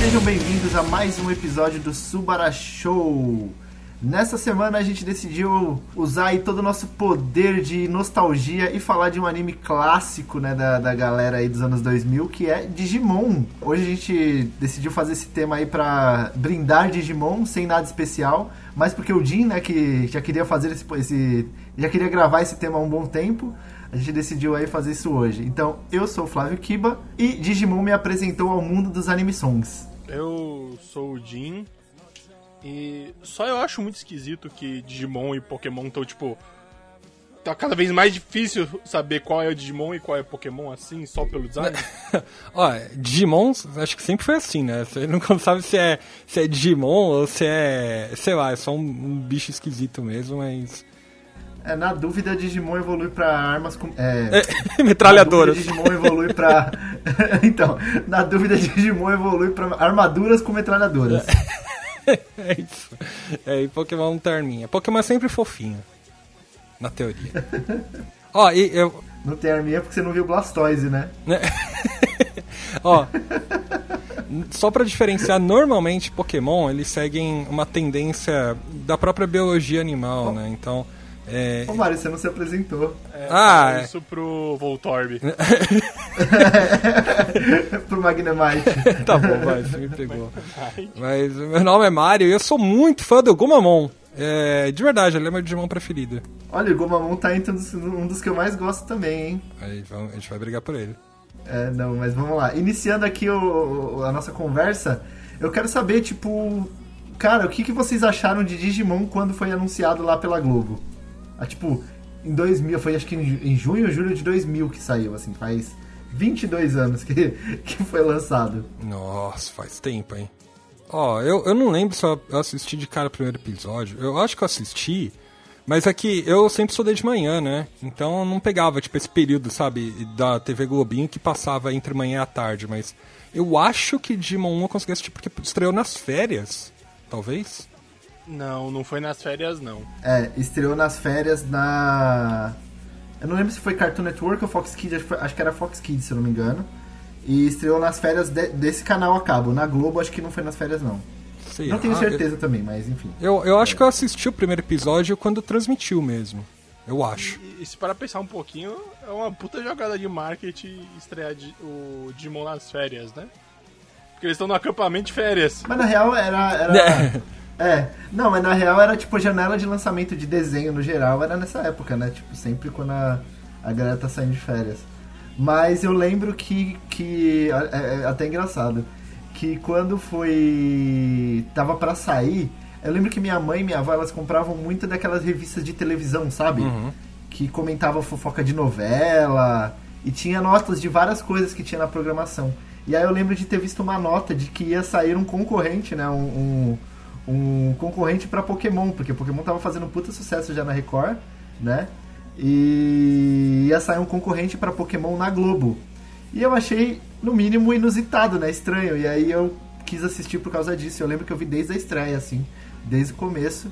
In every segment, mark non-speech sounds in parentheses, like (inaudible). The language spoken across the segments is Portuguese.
Sejam bem-vindos a mais um episódio do Subara Show. Nessa semana a gente decidiu usar aí todo o nosso poder de nostalgia e falar de um anime clássico, né, da, da galera aí dos anos 2000, que é Digimon. Hoje a gente decidiu fazer esse tema aí pra brindar Digimon, sem nada especial, mas porque o Jin, né, que já queria fazer esse, esse já queria gravar esse tema há um bom tempo, a gente decidiu aí fazer isso hoje. Então, eu sou o Flávio Kiba e Digimon me apresentou ao mundo dos anime songs. Eu sou o Jin. E só eu acho muito esquisito que Digimon e Pokémon estão, tipo. Tá cada vez mais difícil saber qual é o Digimon e qual é o Pokémon assim, só pelo design. (laughs) Ó, Digimon, acho que sempre foi assim, né? Você nunca (laughs) sabe se é, se é Digimon ou se é. Sei lá, é só um, um bicho esquisito mesmo, mas. É, na dúvida, Digimon evolui pra armas com. É, (laughs) Metralhadoras. Na dúvida, Digimon evolui pra. então, na dúvida, Digimon evolui pra armaduras com metralhadoras. é (laughs) isso. É, e Pokémon não tem arminha. Pokémon é sempre fofinho. Na teoria. (laughs) Ó, e eu. Não tem arminha porque você não viu Blastoise, né? né? (laughs) Ó. Só pra diferenciar, normalmente Pokémon eles seguem uma tendência da própria biologia animal, né? Então. É... Ô Mário, você não se apresentou. É, Ah, é. Isso pro Voltorb. (laughs) (laughs) Pro Magnemite. (laughs) tá bom, vai, você me pegou. Mas meu nome é Mario e eu sou muito fã do Gomamon. É, de verdade, ele é meu Digimon preferido. Olha, o Gomamon tá entre um dos, um dos que eu mais gosto também, hein? Aí vamos- a gente vai brigar por ele. É, não, mas vamos lá. Iniciando aqui o- o- a nossa conversa, eu quero saber, tipo, cara, o que, que vocês acharam de Digimon quando foi anunciado lá pela Globo? Ah, tipo, em 2000, foi acho que em, ju- em junho ou julho de 2000 que saiu, assim, faz 22 anos que, (laughs) que foi lançado. Nossa, faz tempo, hein? Ó, eu, eu não lembro se eu assisti de cara o primeiro episódio. Eu acho que eu assisti, mas é que eu sempre estudei de manhã, né? Então eu não pegava, tipo, esse período, sabe, da TV Globinho que passava entre manhã e tarde. Mas eu acho que Digimon 1 eu consegui assistir porque estreou nas férias, talvez? Não, não foi nas férias, não. É, estreou nas férias na. Eu não lembro se foi Cartoon Network ou Fox Kids, acho que, foi- acho que era Fox Kids, se eu não me engano. E estreou nas férias de- desse canal a cabo. Na Globo, acho que não foi nas férias, não. Sei Não tenho certeza também, mas enfim. Eu, eu acho que eu assisti o primeiro episódio quando transmitiu mesmo. Eu acho. E, e se para pensar um pouquinho, é uma puta jogada de marketing estrear di- o Digimon nas férias, né? Porque eles estão no acampamento de férias. Mas na real era. era... (laughs) (laughs) é, não, mas na real era tipo janela de lançamento de desenho no geral, era nessa época, né? Tipo, sempre quando a, a galera tá saindo de férias. Mas eu lembro que. que é, é até engraçado. Que quando foi. tava pra sair, eu lembro que minha mãe e minha avó elas compravam muito daquelas revistas de televisão, sabe? Que comentavam fofoca de novela e tinha notas de várias coisas que tinha na programação. E aí eu lembro de ter visto uma nota de que ia sair um concorrente, né? Um, um, um concorrente pra Pokémon, porque Pokémon tava fazendo um puta sucesso já na Record, né? E ia sair um concorrente pra Pokémon na Globo. E eu achei, no mínimo, inusitado, né? Estranho. E aí eu quis assistir por causa disso. Eu lembro que eu vi desde a estreia, assim, desde o começo.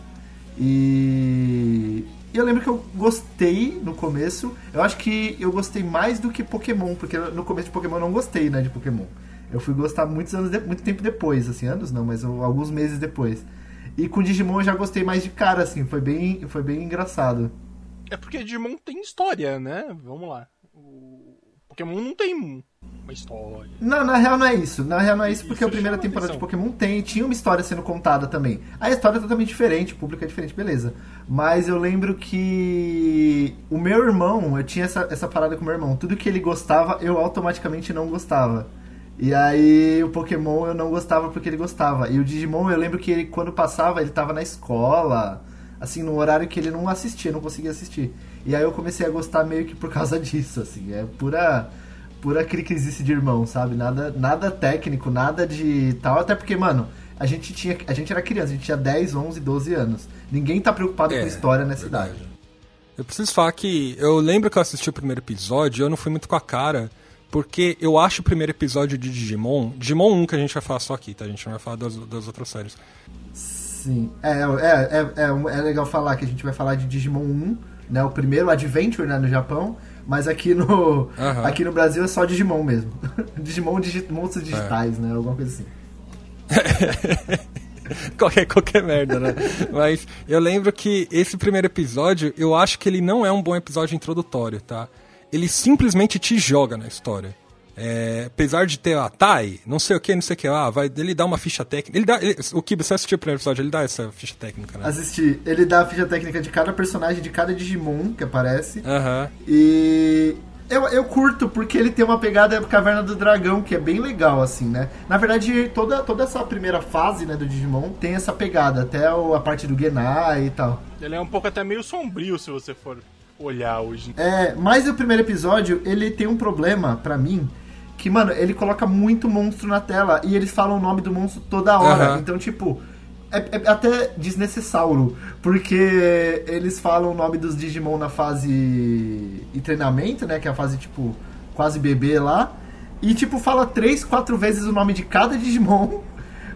E e eu lembro que eu gostei no começo. Eu acho que eu gostei mais do que Pokémon, porque no começo de Pokémon eu não gostei, né, de Pokémon. Eu fui gostar muitos anos, de- muito tempo depois, assim, anos não, mas eu- alguns meses depois. E com Digimon eu já gostei mais de cara, assim, foi bem, foi bem engraçado. É porque Digimon tem história, né? Vamos lá. O Pokémon não tem uma história. Não, na real não é isso. Na real não é isso, porque Isso a primeira temporada de atenção. Pokémon tem, tinha uma história sendo contada também. A história é totalmente diferente, o público é diferente, beleza. Mas eu lembro que o meu irmão, eu tinha essa, essa parada com o meu irmão. Tudo que ele gostava, eu automaticamente não gostava. E aí o Pokémon eu não gostava porque ele gostava. E o Digimon eu lembro que ele, quando passava, ele tava na escola, assim, no horário que ele não assistia, não conseguia assistir. E aí eu comecei a gostar meio que por causa (laughs) disso, assim. É pura pura criquisice de irmão, sabe? Nada, nada técnico, nada de tal. Até porque, mano, a gente tinha. A gente era criança, a gente tinha 10, 11, 12 anos. Ninguém tá preocupado É, com história nessa verdade. idade. Eu preciso falar que eu lembro que eu assisti o primeiro episódio e eu não fui muito com a cara, porque eu acho o primeiro episódio de Digimon, Digimon 1 que a gente vai falar só aqui, tá? A gente não vai falar das, das outras séries. Sim. É, é, é, é, é legal falar que a gente vai falar de Digimon 1, né? O primeiro Adventure né, no Japão. Mas aqui no, aqui no Brasil é só Digimon mesmo. (laughs) Digimon digi monstros digitais, né? Alguma coisa assim. (laughs) qualquer, qualquer merda, né? Mas eu lembro que esse primeiro episódio, eu acho que ele não é um bom episódio introdutório, tá? Ele simplesmente te joga na história. É, apesar de ter a Tai, não sei o que, não sei o que lá, vai, ele dá uma ficha técnica. Ele dá, ele- o Kiba, você assistiu o primeiro episódio, ele dá essa ficha técnica, né? Assistir. Ele dá a ficha técnica de cada personagem, de cada Digimon que aparece. Aham. E eu, eu curto porque ele tem uma pegada Caverna do Dragão que é bem legal, assim, né? Na verdade, toda, toda essa primeira fase né, do Digimon tem essa pegada, até o- a parte do Genai e tal. Ele é um pouco até meio sombrio se você for olhar hoje. É, mas o primeiro episódio, ele tem um problema pra mim, que, mano, ele coloca muito monstro na tela e eles falam o nome do monstro toda hora. Aham. Então, tipo, é, é até desnecessário, porque eles falam o nome dos Digimon na fase e treinamento, né, que é a fase, tipo, quase bebê lá. E, tipo, fala três, quatro vezes o nome de cada Digimon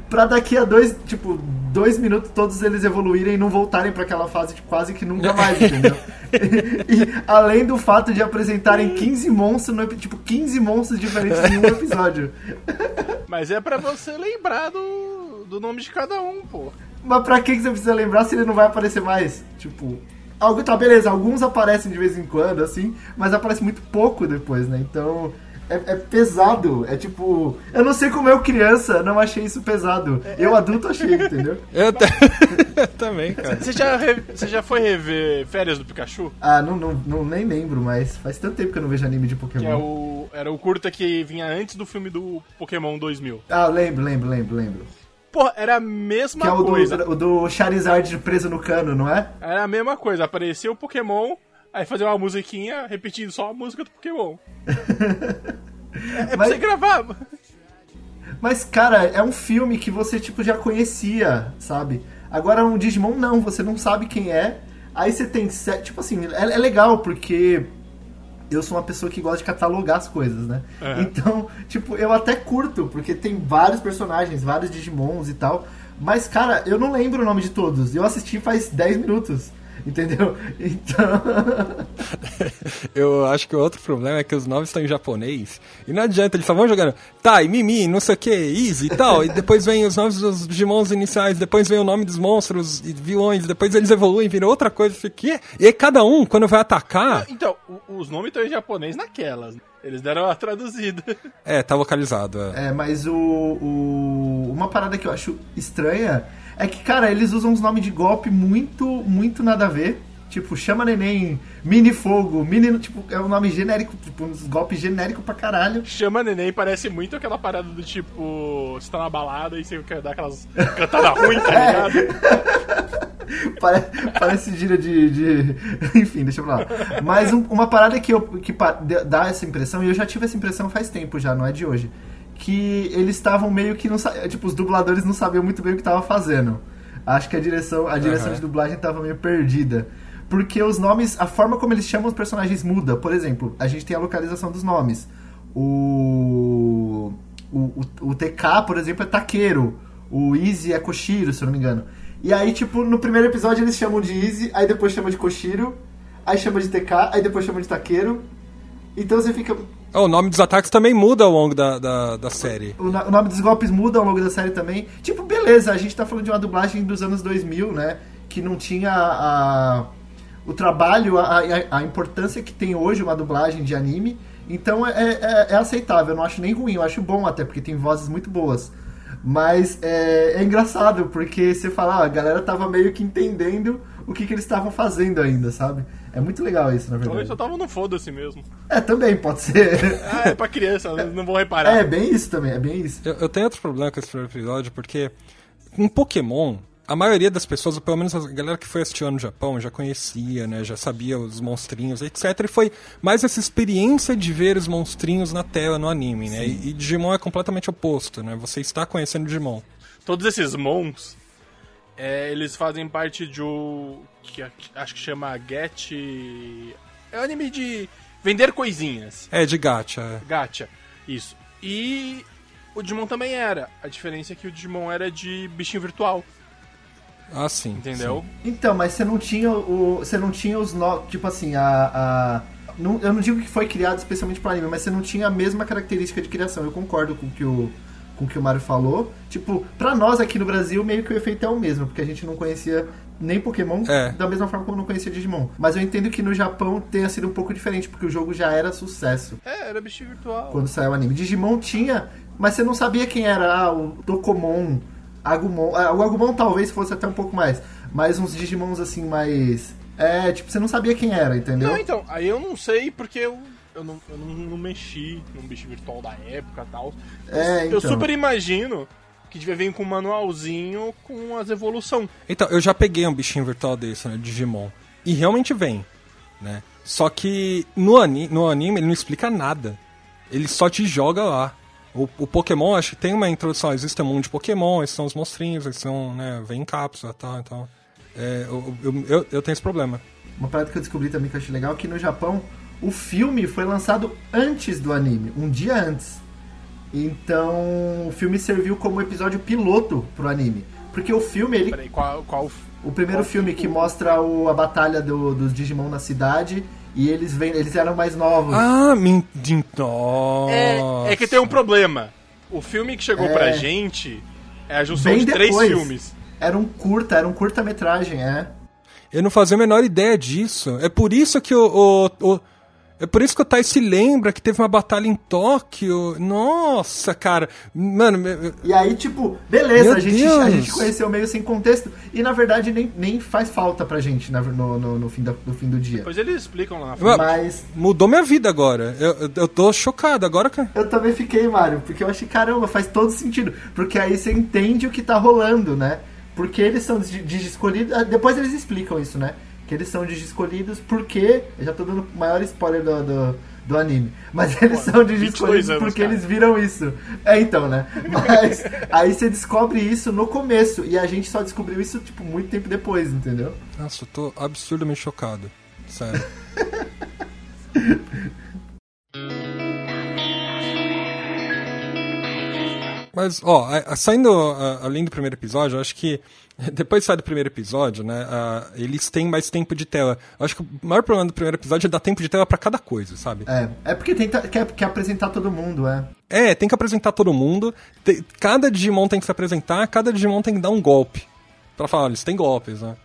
pra daqui a dois, tipo, dois minutos todos eles evoluírem e não voltarem pra aquela fase tipo, quase que nunca mais, entendeu? (laughs) e, além do fato de apresentarem 15 monstros, no, tipo, 15 monstros diferentes em um episódio. (laughs) Mas é pra você lembrar do, do nome de cada um, pô. Mas pra que que você precisa lembrar se ele não vai aparecer mais? Tipo, algo tá beleza, alguns aparecem de vez em quando, assim, mas aparece muito pouco depois, né? Então. É, é pesado, é tipo. Eu não sei como eu, criança, não achei isso pesado. Eu, adulto, achei, entendeu? (laughs) Eu, eu (laughs) também, cara. Você já, re- você já foi rever Férias do Pikachu? Ah, não, não, não nem lembro, mas faz tanto tempo que eu não vejo anime de Pokémon. Que é o, era o curta que vinha antes do filme do Pokémon 2000. Ah, lembro, lembro, lembro, lembro. Porra, era a mesma Que é o coisa. do, o do Charizard preso no cano, não é? Era a mesma coisa. Aparecia o Pokémon, aí fazia uma musiquinha repetindo só a música do Pokémon. (laughs) é é pra Mas- você gravar. Mas, cara, é um filme que você, tipo, já conhecia, sabe? Agora, um Digimon, não, você não sabe quem é. Aí você tem, tipo assim, é, é legal porque eu sou uma pessoa que gosta de catalogar as coisas, né? Aham. Então, (laughs) tipo, eu até curto, porque tem vários personagens, vários Digimons e tal. Mas, cara, eu não lembro o nome de todos. Eu assisti faz 10 minutos, entendeu? Então... (laughs) Eu acho que o outro problema é que os nomes estão em japonês. E não adianta, eles só vão jogando Tai, Mimi, não sei o que, Easy e tal. e depois vem os nomes dos Digimons iniciais, depois vem o nome dos monstros e vilões, depois eles evoluem, viram outra coisa, isso aqui. E aí cada um, quando vai atacar, Então, o- os nomes estão em japonês naquelas. Eles deram a traduzida. é, tá localizado. É. É, mas o, o- Uma parada que eu acho estranha é que, cara, eles usam uns nomes de golpe muito, muito nada a ver. Tipo, chama neném, mini fogo, mini. Tipo, é um nome genérico, tipo, uns golpes genéricos pra caralho. Chama neném parece muito aquela parada do tipo. Você tá na balada e você quer dar aquelas (laughs) cantadas ruins, tá ligado? (laughs) Parece, parece gira de, de- (laughs) Enfim, deixa eu falar. Mas um- uma parada que, eu, que dá essa impressão, e eu já tive essa impressão faz tempo já, não é de hoje. Que eles estavam meio que não sa- Tipo, os dubladores não sabiam muito bem o que estavam fazendo. Acho que a direção, a direção Aham. de dublagem tava meio perdida. Porque os nomes, a forma como eles chamam os personagens muda. Por exemplo, a gente tem a localização dos nomes. O. O, o, o TK, por exemplo, é Taqueiro. O Easy é Koshiro, se eu não me engano. E aí, tipo, no primeiro episódio eles chamam de Easy, aí depois chamam de Koshiro, aí chama de TK, aí depois chamam de Taqueiro. Então você fica. Oh, o nome dos ataques também muda ao longo da, da, da série. O, o nome dos golpes muda ao longo da série também. Tipo, beleza, a gente tá falando de uma dublagem dos anos 2000, né? Que não tinha a, o trabalho, a, a, a importância que tem hoje uma dublagem de anime. Então é, é, é aceitável, eu não acho nem ruim, eu acho bom até, porque tem vozes muito boas. Mas é, é engraçado, porque você fala, ah, a galera tava meio que entendendo o que, que eles estavam fazendo ainda, sabe? É muito legal isso, na verdade. eles só estavam no foda-se mesmo. É, também pode ser. (laughs) Ah, é pra criança, não vão reparar. É, bem isso também, é bem isso. Eu, eu tenho outro problema com esse primeiro episódio, porque em Pokémon, a maioria das pessoas, ou pelo menos a galera que foi assistir no Japão, já conhecia, né? Já sabia os monstrinhos, etc. E foi mais essa experiência de ver os monstrinhos na tela, no anime, né? E, e Digimon é completamente oposto, né? Você está conhecendo Digimon. Todos esses mons, é, eles fazem parte de um. Que, acho que chama Get. É um anime de vender coisinhas. É, de gacha. é. Gacha. Isso. E o Digimon também era. A diferença é que o Digimon era de bichinho virtual. Ah, sim. Entendeu? sim. Então, mas você não tinha o. Você não tinha os no, Tipo assim, a. a não, eu não digo que foi criado especialmente para anime, mas você não tinha a mesma característica de criação. Eu concordo com o que o, com o que o Mario falou. Tipo, pra nós aqui no Brasil, meio que o efeito é o mesmo, porque a gente não conhecia nem Pokémon, É. da mesma forma como não conhecia Digimon. Mas eu entendo que no Japão tenha sido um pouco diferente, porque o jogo já era sucesso É, era bichinho virtual. quando saiu o anime. Digimon tinha, mas você não sabia quem era ah, o Dokomon, Agumon. Ah, o Agumon talvez fosse até um pouco mais, mas uns Digimons assim mais. É, tipo, você não sabia quem era, entendeu? Não, então, aí eu não sei porque eu, eu, não, eu não, não mexi num bicho virtual da época e tal. É, Eu então. super imagino que devia vir com um manualzinho com as evolução. Então, eu já peguei um bichinho virtual desse, né? Digimon. E realmente vem, né? Só que no, ani no anime ele não explica nada. Ele só te joga lá. O, o Pokémon, acho que tem uma introdução. Existe um mundo de Pokémon, esses são os monstrinhos, eles são, né? Vem em cápsula e tal, então... É, eu, eu, eu, eu tenho esse problema. Uma parada que eu descobri também que eu achei legal é que no Japão o filme foi lançado antes do anime, um dia antes. Então o filme serviu como episódio piloto pro anime. Porque o filme, ele Peraí, qual. qual O primeiro qual filme que mostra o- a batalha do- dos Digimon na cidade e eles vêm, eles eram mais novos. Ah, Nossa. É, é que tem um problema. O filme que chegou É. pra gente é a junção Bem de três depois. filmes. Era um curta, era um curta-metragem, é. Eu não fazia a menor ideia disso. É por isso que o. o- o- é por isso que o Tai se lembra que teve uma batalha em Tóquio. Nossa, cara. Mano, me- E aí, tipo, beleza, Meu a gente, a gente conheceu meio sem contexto e na verdade nem, nem faz falta pra gente na- no, no, no fim, da- no fim do dia. Depois eles explicam lá na Mas mudou minha vida agora. Eu, eu, eu tô chocado agora, cara. eu também fiquei, Mário, porque eu achei, caramba, faz todo sentido. Porque aí você entende o que tá rolando, né? Porque eles são digi- digi escolhidos. ah, Depois eles explicam isso, né? Que eles são digi escolhidos porque. Eu já tô dando o maior spoiler do, do, do anime. Mas eles Pô, são digi 22 escolhidos anos, porque cara. eles viram isso. É então, né? Mas (laughs) aí você descobre isso no começo. E a gente só descobriu isso, tipo, muito tempo depois, entendeu? Nossa, eu tô absurdamente chocado. Sério. (laughs) Mas, ó, saindo além do primeiro episódio, eu acho que (laughs) depois sai do primeiro episódio, né, a- eles têm mais tempo de tela. Eu acho que o maior problema do primeiro episódio é dar tempo de tela pra cada coisa, sabe? É, é porque tenta, quer, quer apresentar todo mundo, é. É, tem que apresentar todo mundo. Cada Digimon tem que se apresentar, cada Digimon tem que dar um golpe. Pra falar, eles têm golpes, né?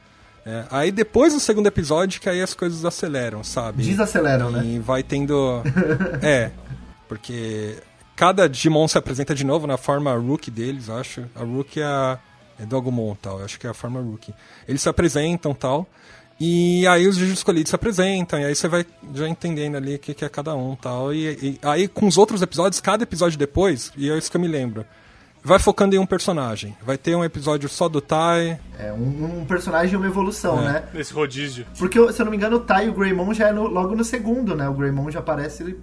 É, aí depois do segundo episódio que aí as coisas aceleram, sabe? Desaceleram, né? E (laughs) vai tendo. (laughs) é, porque cada Digimon se apresenta de novo na forma Rookie deles, acho. A Rookie é, a, é do Agumon tal, eu acho que é a forma Rookie. Eles se apresentam tal. E aí os escolhidos se apresentam, e aí você vai já entendendo ali o que, que é cada um tal. E, e aí com os outros episódios, cada episódio depois, e é isso que eu me lembro, vai focando em um personagem. Vai ter um episódio só do Tai. É um, um personagem e uma evolução, É. né? Nesse rodízio. Porque, se eu não me engano, o Tai e o Greymon já é no- logo no segundo, né? O Greymon já aparece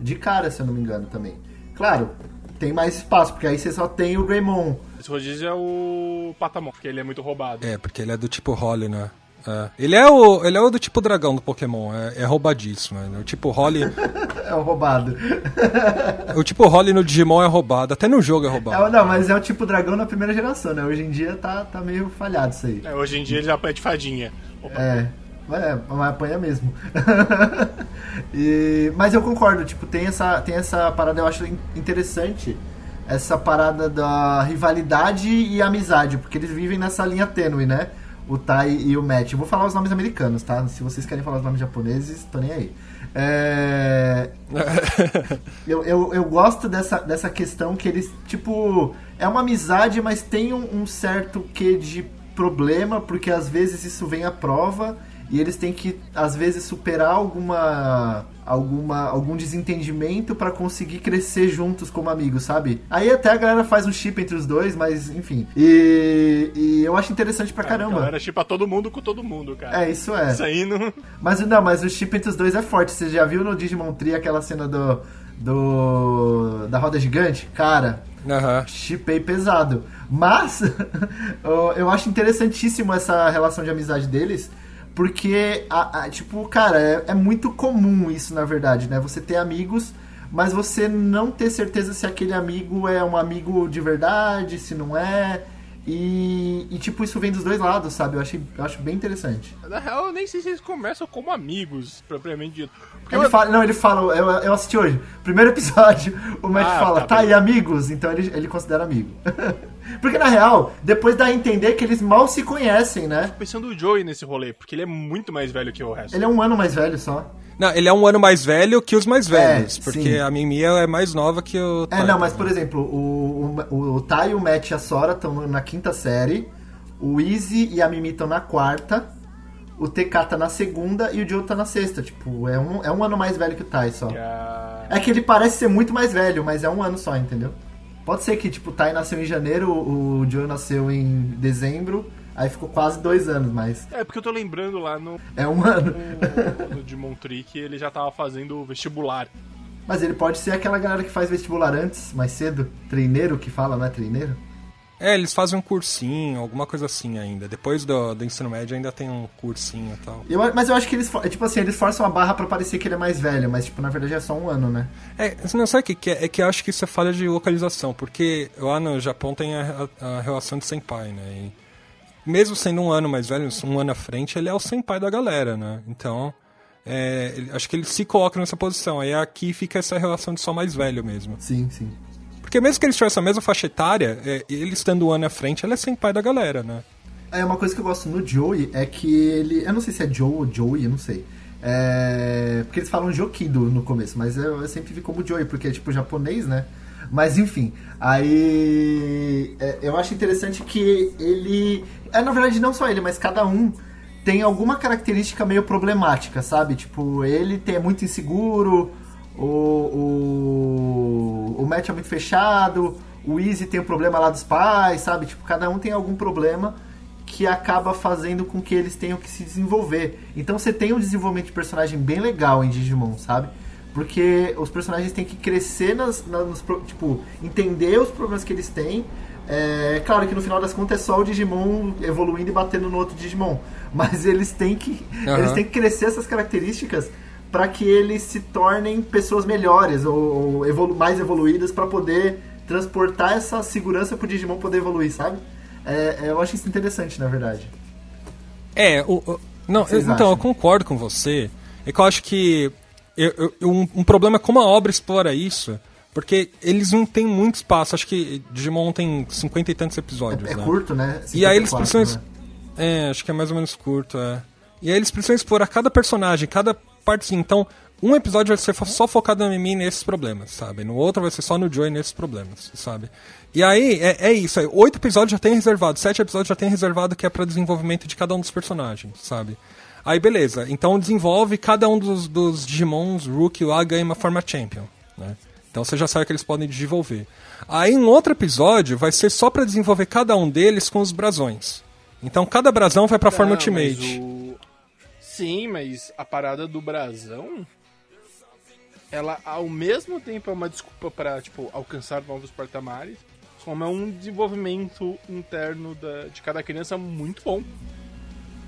de cara, se eu não me engano, também. Claro, tem mais espaço, porque aí você só tem o Greymon. Esse rodízio é o Patamon, porque ele é muito roubado. É, porque ele é do tipo Holly, né? É. Ele, é o, ele é o do tipo dragão do Pokémon, é, é roubadíssimo. Né? O tipo Holly. (laughs) É o roubado. (laughs) o tipo Holly no Digimon é roubado, até no jogo é É, roubado. o- não, mas é o tipo dragão na primeira geração, né? Hoje em dia tá, tá meio falhado isso aí. É, hoje em dia ele já pede fadinha. Opa, É, é, mas apanha mesmo. (laughs) E- mas eu concordo, tipo, tem essa, tem essa parada, eu acho in- interessante, essa parada da rivalidade e amizade, porque eles vivem nessa linha tênue, né? O Tai e o Matt. Eu vou falar os nomes americanos, tá? Se vocês querem falar os nomes japoneses, tô nem aí. É, (laughs) eu, eu, eu gosto dessa, dessa questão que eles, tipo, é uma amizade, mas tem um, um certo quê de problema, porque às vezes isso vem à prova e eles têm que, às vezes, superar alguma, alguma algum desentendimento pra conseguir crescer juntos como amigos, sabe? Aí até a galera faz um chip entre os dois, mas enfim. E, e eu acho interessante pra caramba. Era tipo todo mundo com todo mundo, cara. É, isso é. Isso aí não. Mas não, mas o chip entre os dois é forte. Você já viu no Digimon Tree aquela cena do. do. da roda gigante? Cara, Aham. chipei pesado. Mas (laughs) eu- eu acho interessantíssimo essa relação de amizade deles. Porque, a- a- tipo, cara, é, é muito comum isso, na verdade, né? Você ter amigos, mas você não ter certeza se aquele amigo é um amigo de verdade, se não é. E, e, tipo, isso vem dos dois lados, sabe? Eu, achei, eu acho bem interessante. Na real, eu nem sei se eles começam como amigos, propriamente dito. Porque ele eu... fala, não, ele fala, eu, eu assisti hoje, primeiro episódio, o Matt ah, fala, tá, tá aí amigos, então ele, ele considera amigo. (laughs) porque na real, depois dá a entender que eles mal se conhecem, né? Eu tô pensando no Joey nesse rolê, porque ele é muito mais velho que o resto. Ele é um ano mais velho só. Não, ele é um ano mais velho que os mais velhos, é, porque sim. a Mimi é mais nova que o. É, não, mas por exemplo, o, o, o Tai, o Matt e a Sora estão na quinta série, o Easy e a Mimi estão na quarta, o TK tá na segunda e o Joe tá na sexta. Tipo, é um, é um ano mais velho que o Tai só. Yeah. É que ele parece ser muito mais velho, mas é um ano só, entendeu? Pode ser que, tipo, o Tai nasceu em janeiro, o Joe nasceu em dezembro Aí ficou quase dois anos, mas. É, porque eu tô lembrando lá no. É um ano. No, no Digimon Trick ele já tava fazendo vestibular. Mas ele pode ser aquela galera que faz vestibular antes, mais cedo. Treineiro que fala, não é treineiro? É, eles fazem um cursinho, alguma coisa assim ainda. Depois do, do ensino médio ainda tem um cursinho e tal. Eu, mas eu acho que eles, tipo assim, eles forçam a barra para parecer que ele é mais velho, mas tipo, na verdade é só um ano, né? É, não sabe o que, é? É que eu acho que isso é falha de localização, porque lá no Japão tem a, a, a relação de senpai, né? E mesmo sendo um ano mais velho, um ano à frente, ele é o senpai da galera, né? Então, é, acho que ele se coloca nessa posição. Aí aqui fica essa relação de só mais velho mesmo. Sim, sim. Porque mesmo que eles tivessem a mesma faixa etária, é, ele estando um ano à frente, ele é senpai da galera, né? É, uma coisa que eu gosto no Joey é que ele... Eu não sei se é Joe ou Joey, eu não sei. É... Porque eles falam Jokido no começo, mas eu, eu sempre vi como Joey, porque é tipo japonês, né? Mas enfim, aí é, eu acho interessante que ele. É, na verdade, não só ele, mas cada um tem alguma característica meio problemática, sabe? Tipo, ele tem, é muito inseguro, o, o, o Matt é muito fechado, o Easy tem o problema lá dos pais, sabe? Tipo, cada um tem algum problema que acaba fazendo com que eles tenham que se desenvolver. Então você tem um desenvolvimento de personagem bem legal em Digimon, sabe? Porque os personagens têm que crescer nas, nas tipo, entender os problemas que eles têm. É claro que no final das contas é só o Digimon evoluindo e batendo no outro Digimon. (laughs) Mas eles têm que, uhum. eles têm que crescer essas características para que eles se tornem pessoas melhores ou, ou evolu mais evoluídas para poder transportar essa segurança pro Digimon poder evoluir, sabe? É, é eu acho isso interessante, na verdade. É, o, o não, eu, então eu concordo com você. É que eu acho que eu, eu, um, um, problema é como a obra explora isso, porque eles não têm muito espaço. Acho que Digimon tem cinquenta e tantos episódios. É, é né? curto, né? E aí eles precisam. Né? É, acho que é mais ou menos curto, é. E aí eles precisam explorar cada personagem, cada partezinha. Então, um episódio vai ser só focado na Mimi nesses problemas, sabe? No outro vai ser só no Joy nesses problemas, sabe? E aí, é, é isso. Aí, oito episódios já tem reservado, sete episódios já tem reservado que é para desenvolvimento de cada um dos personagens, sabe? Aí beleza, então desenvolve cada um dos, dos Digimons Rookie lá ganha uma forma Champion, né? Então você já sabe que eles podem desenvolver. Aí um outro episódio vai ser só para desenvolver cada um deles com os brasões. Então cada brasão vai para forma Ultimate. O... Sim, mas a parada do brasão ela ao mesmo tempo é uma desculpa para tipo alcançar novos patamares, como é um desenvolvimento interno da, de cada criança muito bom.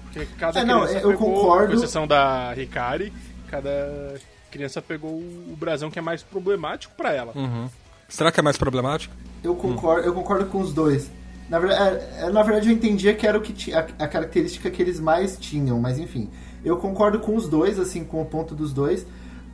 Porque cada é, não, criança eu pegou, concordo. com exceção da Ricari, cada criança pegou o brasão que é mais problemático para ela. Uhum. Será que é mais problemático? Eu concordo, hum. eu concordo com os dois. Na verdade, é, é, na verdade, eu entendia que era o que tinha, a, a, característica que eles mais tinham, mas enfim. Eu concordo com os dois, assim, com o ponto dos dois,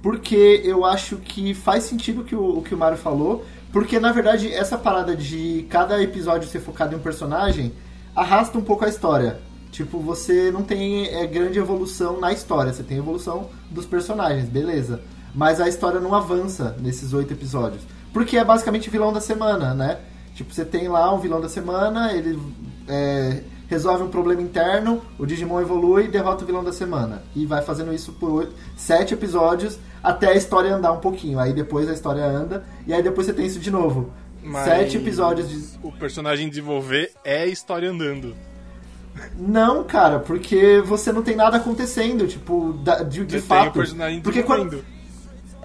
porque eu acho que faz sentido que o, o que o Mario falou, porque na verdade essa parada de cada episódio ser focado em um personagem arrasta um pouco a história. Tipo, você não tem é, grande evolução na história, você tem evolução dos personagens, beleza. Mas a história não avança nesses oito episódios. Porque é basicamente vilão da semana, né? Tipo, você tem lá um vilão da semana, ele é, resolve um problema interno, o Digimon evolui e derrota o vilão da semana. E vai fazendo isso por oito, sete episódios até a história andar um pouquinho. Aí depois a história anda, e aí depois você tem isso de novo. Mas sete episódios de. O personagem desenvolver é a história andando. Não, cara, porque você não tem nada acontecendo, tipo, de, de fato. porque quando...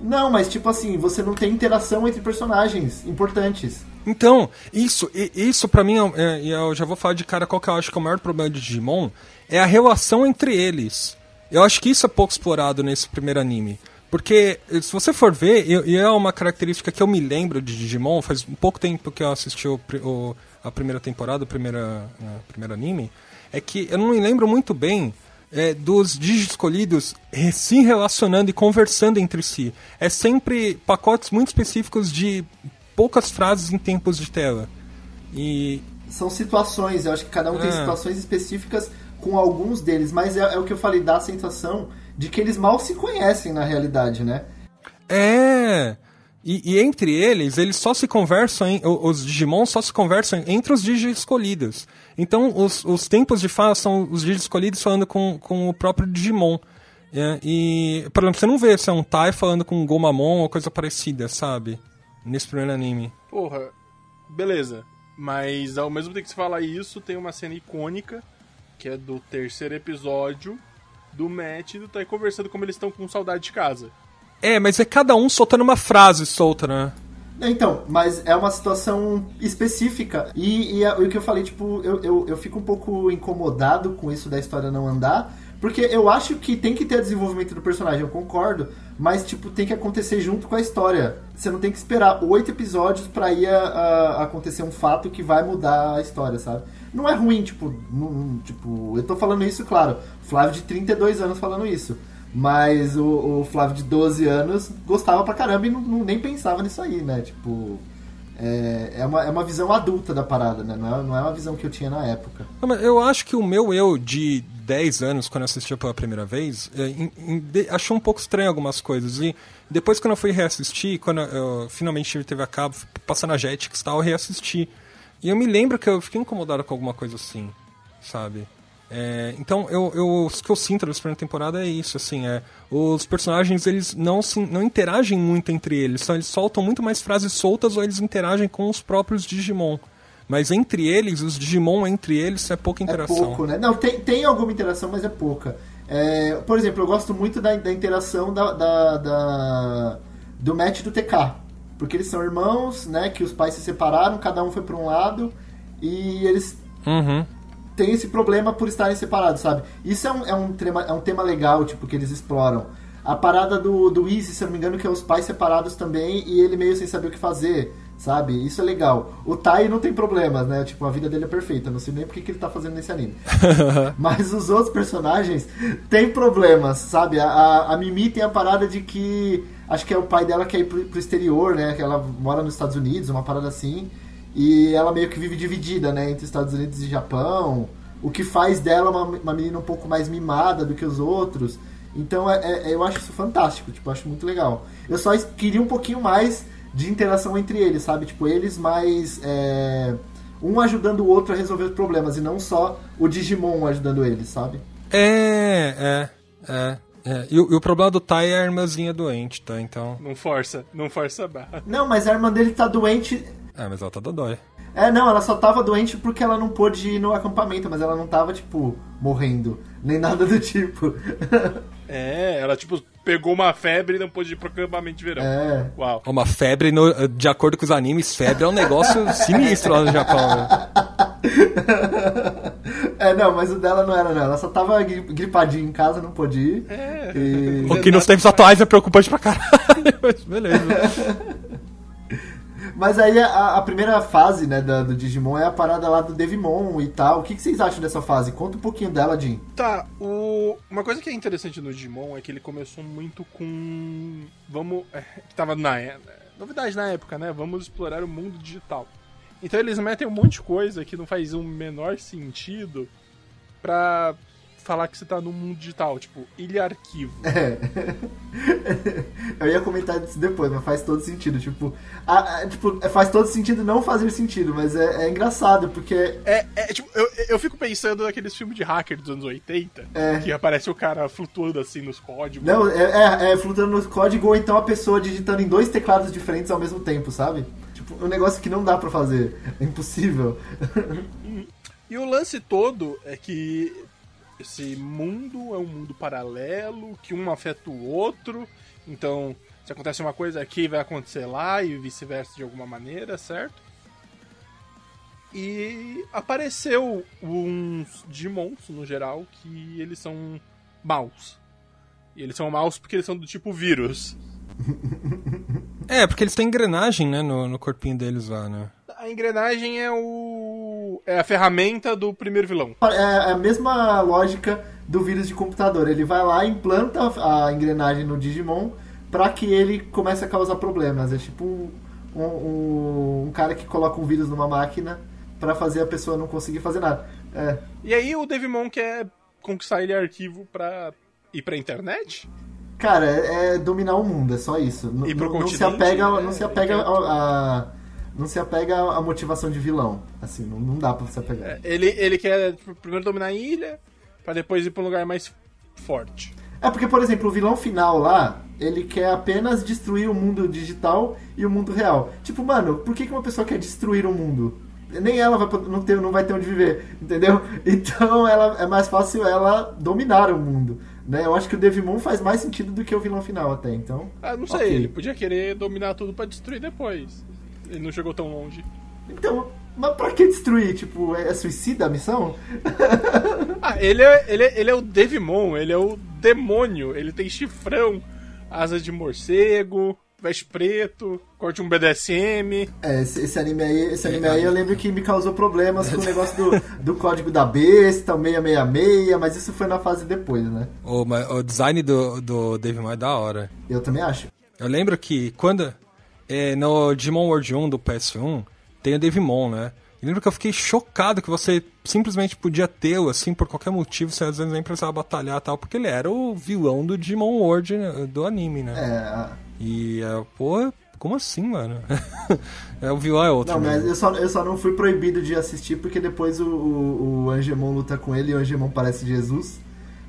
Não, mas tipo assim, você não tem interação entre personagens importantes. Então, isso, isso para mim, é, e eu já vou falar de cara qual que eu acho que é o maior problema de Digimon, é a relação entre eles. Eu acho que isso é pouco explorado nesse primeiro anime. Porque, se você for ver, e é uma característica que eu me lembro de Digimon, faz um pouco tempo que eu assisti o, o, a primeira temporada, o primeiro, uh, primeiro anime, é que eu não me lembro muito bem é, dos Digi escolhidos se relacionando e conversando entre si. É sempre pacotes muito específicos de poucas frases em tempos de tela. E. São situações, eu acho que cada um é. tem situações específicas com alguns deles, mas é, é o que eu falei, dá a sensação de que eles mal se conhecem na realidade, né? É. E, e, entre eles, eles só se conversam, em, os Digimon só se conversam entre os Digi escolhidos. Então, os, os tempos de fala são os Digi escolhidos falando com, com o próprio Digimon. É, e, por exemplo, você não vê se é um Tai falando com um Gomamon ou coisa parecida, sabe? Nesse primeiro anime. Porra, beleza. Mas ao mesmo tempo que você fala isso, tem uma cena icônica, que é do terceiro episódio, do Matt e do Tai conversando como eles estão com saudade de casa. É, mas é cada um soltando uma frase solta, né? Então, mas é uma situação específica. E, e, é, o que eu falei, tipo, eu, eu, eu fico um pouco incomodado com isso da história não andar. Porque eu acho que tem que ter desenvolvimento do personagem, eu concordo. Mas, tipo, tem que acontecer junto com a história. Você não tem que esperar oito episódios pra ir a, a, acontecer um fato que vai mudar a história, sabe? Não é ruim, tipo, não, tipo, eu tô falando isso, claro. Flávio de 32 anos falando isso. Mas o, o, Flávio de 12 anos gostava pra caramba e não, não nem pensava nisso aí, né? Tipo. É, é, uma, é uma visão adulta da parada, né? Não é, não é uma visão que eu tinha na época. Eu acho que o meu eu de 10 anos, quando eu assisti pela primeira vez, é, achou um pouco estranho algumas coisas. E depois, quando eu fui reassistir, quando eu, finalmente tive TV a cabo, passar na Jetix e tal, eu reassisti. E eu me lembro que eu fiquei incomodado com alguma coisa assim, sabe? É, então, eu, eu, o que eu sinto dessa primeira temporada é isso, assim, é, os personagens, eles não, se, não interagem muito entre eles, então eles soltam muito mais frases soltas ou eles interagem com os próprios Digimon. Mas entre eles, os Digimon entre eles, é pouca interação. É pouco, né? Não, tem, tem alguma interação, mas é pouca. É, por exemplo, eu gosto muito da, da interação da, da, da, do match do TK. Porque eles são irmãos, né? Que os pais se separaram, cada um foi para um lado. E eles uhum tem esse problema por estarem separados, sabe? Isso é um, é um, tema, é um tema legal, tipo, que eles exploram. A parada do, do Easy, se eu não me engano, que é os pais separados também e ele meio sem saber o que fazer, sabe? Isso é legal. O Tai não tem problemas, né? Tipo, a vida dele é perfeita. Não sei nem porque que ele tá fazendo nesse anime. (laughs) Mas os outros personagens têm problemas, sabe? A, a, a, Mimi tem a parada de que. Acho que é o pai dela que é ir pro, pro exterior, né? Que ela mora nos Estados Unidos, uma parada assim. E ela meio que vive dividida, né, entre Estados Unidos e Japão. O que faz dela uma, uma menina um pouco mais mimada do que os outros. Então é, é, eu acho isso fantástico, tipo, acho muito legal. Eu só queria um pouquinho mais de interação entre eles, sabe? Tipo, eles mais. É, um ajudando o outro a resolver os problemas e não só o Digimon ajudando eles, sabe? É, é, é. É, e, o, e, o problema do Tai é a irmãzinha doente, tá? Então. Não força, não força a barra. Não, mas a irmã dele tá doente é, mas ela tá dodói. É, não, ela só tava doente porque ela não pôde ir no acampamento, mas ela não tava, tipo, morrendo. Nem nada do tipo. (laughs) é, ela, tipo, pegou uma febre e não pôde ir pro acampamento de verão. É. Uau. Uma febre, no, de acordo com os animes, febre é um negócio (laughs) sinistro lá no Japão, né? (laughs) É, não, mas o dela não era, não. Ela só tava gripadinha em casa, não pôde ir. É. E... O que nos tempos atuais é preocupante pra caralho, (laughs) mas beleza. Mas aí a, a, primeira fase, né, da, do Digimon é a parada lá do Devimon e tal. O que, que, vocês acham dessa fase? Conta um pouquinho dela, Jim. Tá, o... uma coisa que é interessante no Digimon é que ele começou muito com. Vamos. É, que tava na. É, novidade na época, né? Vamos explorar o mundo digital. Então eles metem um monte de coisa que não faz um menor sentido pra falar que você tá no mundo digital, tipo, ilha arquivo. É. (laughs) Eu ia comentar isso depois, mas faz todo sentido. Tipo, a, a, tipo faz todo sentido não fazer sentido, mas é, é engraçado, porque. É, é tipo, eu, eu fico pensando naqueles filmes de hacker dos anos 80, é. que aparece o cara flutuando assim nos códigos. Não, é, é, é flutuando nos códigos, ou então a pessoa digitando em dois teclados diferentes ao mesmo tempo, sabe? Tipo, um negócio que não dá pra fazer. É impossível. (laughs) E o lance todo é que esse mundo é um mundo paralelo, que um afeta o outro. Então, se acontece uma coisa aqui, vai acontecer lá e vice-versa de alguma maneira, certo? E apareceu uns Digimons, no geral, que eles são maus. E eles são maus porque eles são do tipo vírus. (laughs) É, porque eles têm engrenagem, né, no, no corpinho deles lá, né? A engrenagem é o. é a ferramenta do primeiro vilão. É a mesma lógica do vírus de computador. Ele vai lá e implanta a engrenagem no Digimon para que ele comece a causar problemas. É tipo um, um, um cara que coloca um vírus numa máquina para fazer a pessoa não conseguir fazer nada. É. E aí o Devimon quer conquistar ele arquivo pra ir pra internet? Cara, é, é dominar o mundo, é só isso. N- E pro não, não se apega, né? não se apega a, a- não se apega à motivação de vilão. Assim, não, não dá pra se apegar. É, Ele, ele quer primeiro dominar a ilha, pra depois ir pra um lugar mais forte. É porque, por exemplo, o vilão final lá, ele quer apenas destruir o mundo digital e o mundo real. Tipo, mano, por que, uma pessoa quer destruir o mundo? Nem ela vai, não, ter, não vai ter onde viver, (laughs) entendeu? Então ela, é mais fácil ela dominar o mundo. Né? Eu acho que o Devimon faz mais sentido do que o vilão final até, então. Ah, não sei, Ok. ele podia querer dominar tudo pra destruir depois. Ele não chegou tão longe. Então, mas pra que destruir? Tipo, é, é suicida a missão? (laughs) Ah, ele é, ele é, ele é o Devimon, ele é o demônio. Ele tem chifrão, asas de morcego, veste preto, corte um BDSM. É, esse, esse anime aí, esse anime aí eu lembro que me causou problemas com o (laughs) negócio do, do código da besta, o 666, mas isso foi na fase depois, né? O, o design do, do Mai é da hora. Eu também acho. Eu lembro que quando. É, no Digimon World 1 do PS1, tem o Devimon, né? Eu lembro que eu fiquei chocado que você simplesmente podia tê-lo, assim, por qualquer motivo, você às vezes nem precisava batalhar e tal, porque ele era o vilão do Digimon World né, do anime, né? É, E, é, pô, como assim, mano? (laughs) é, o vilão é outro. Não, mas eu só, eu só não fui proibido de assistir porque depois o, o, o Angemon luta com ele e o Angemon parece Jesus.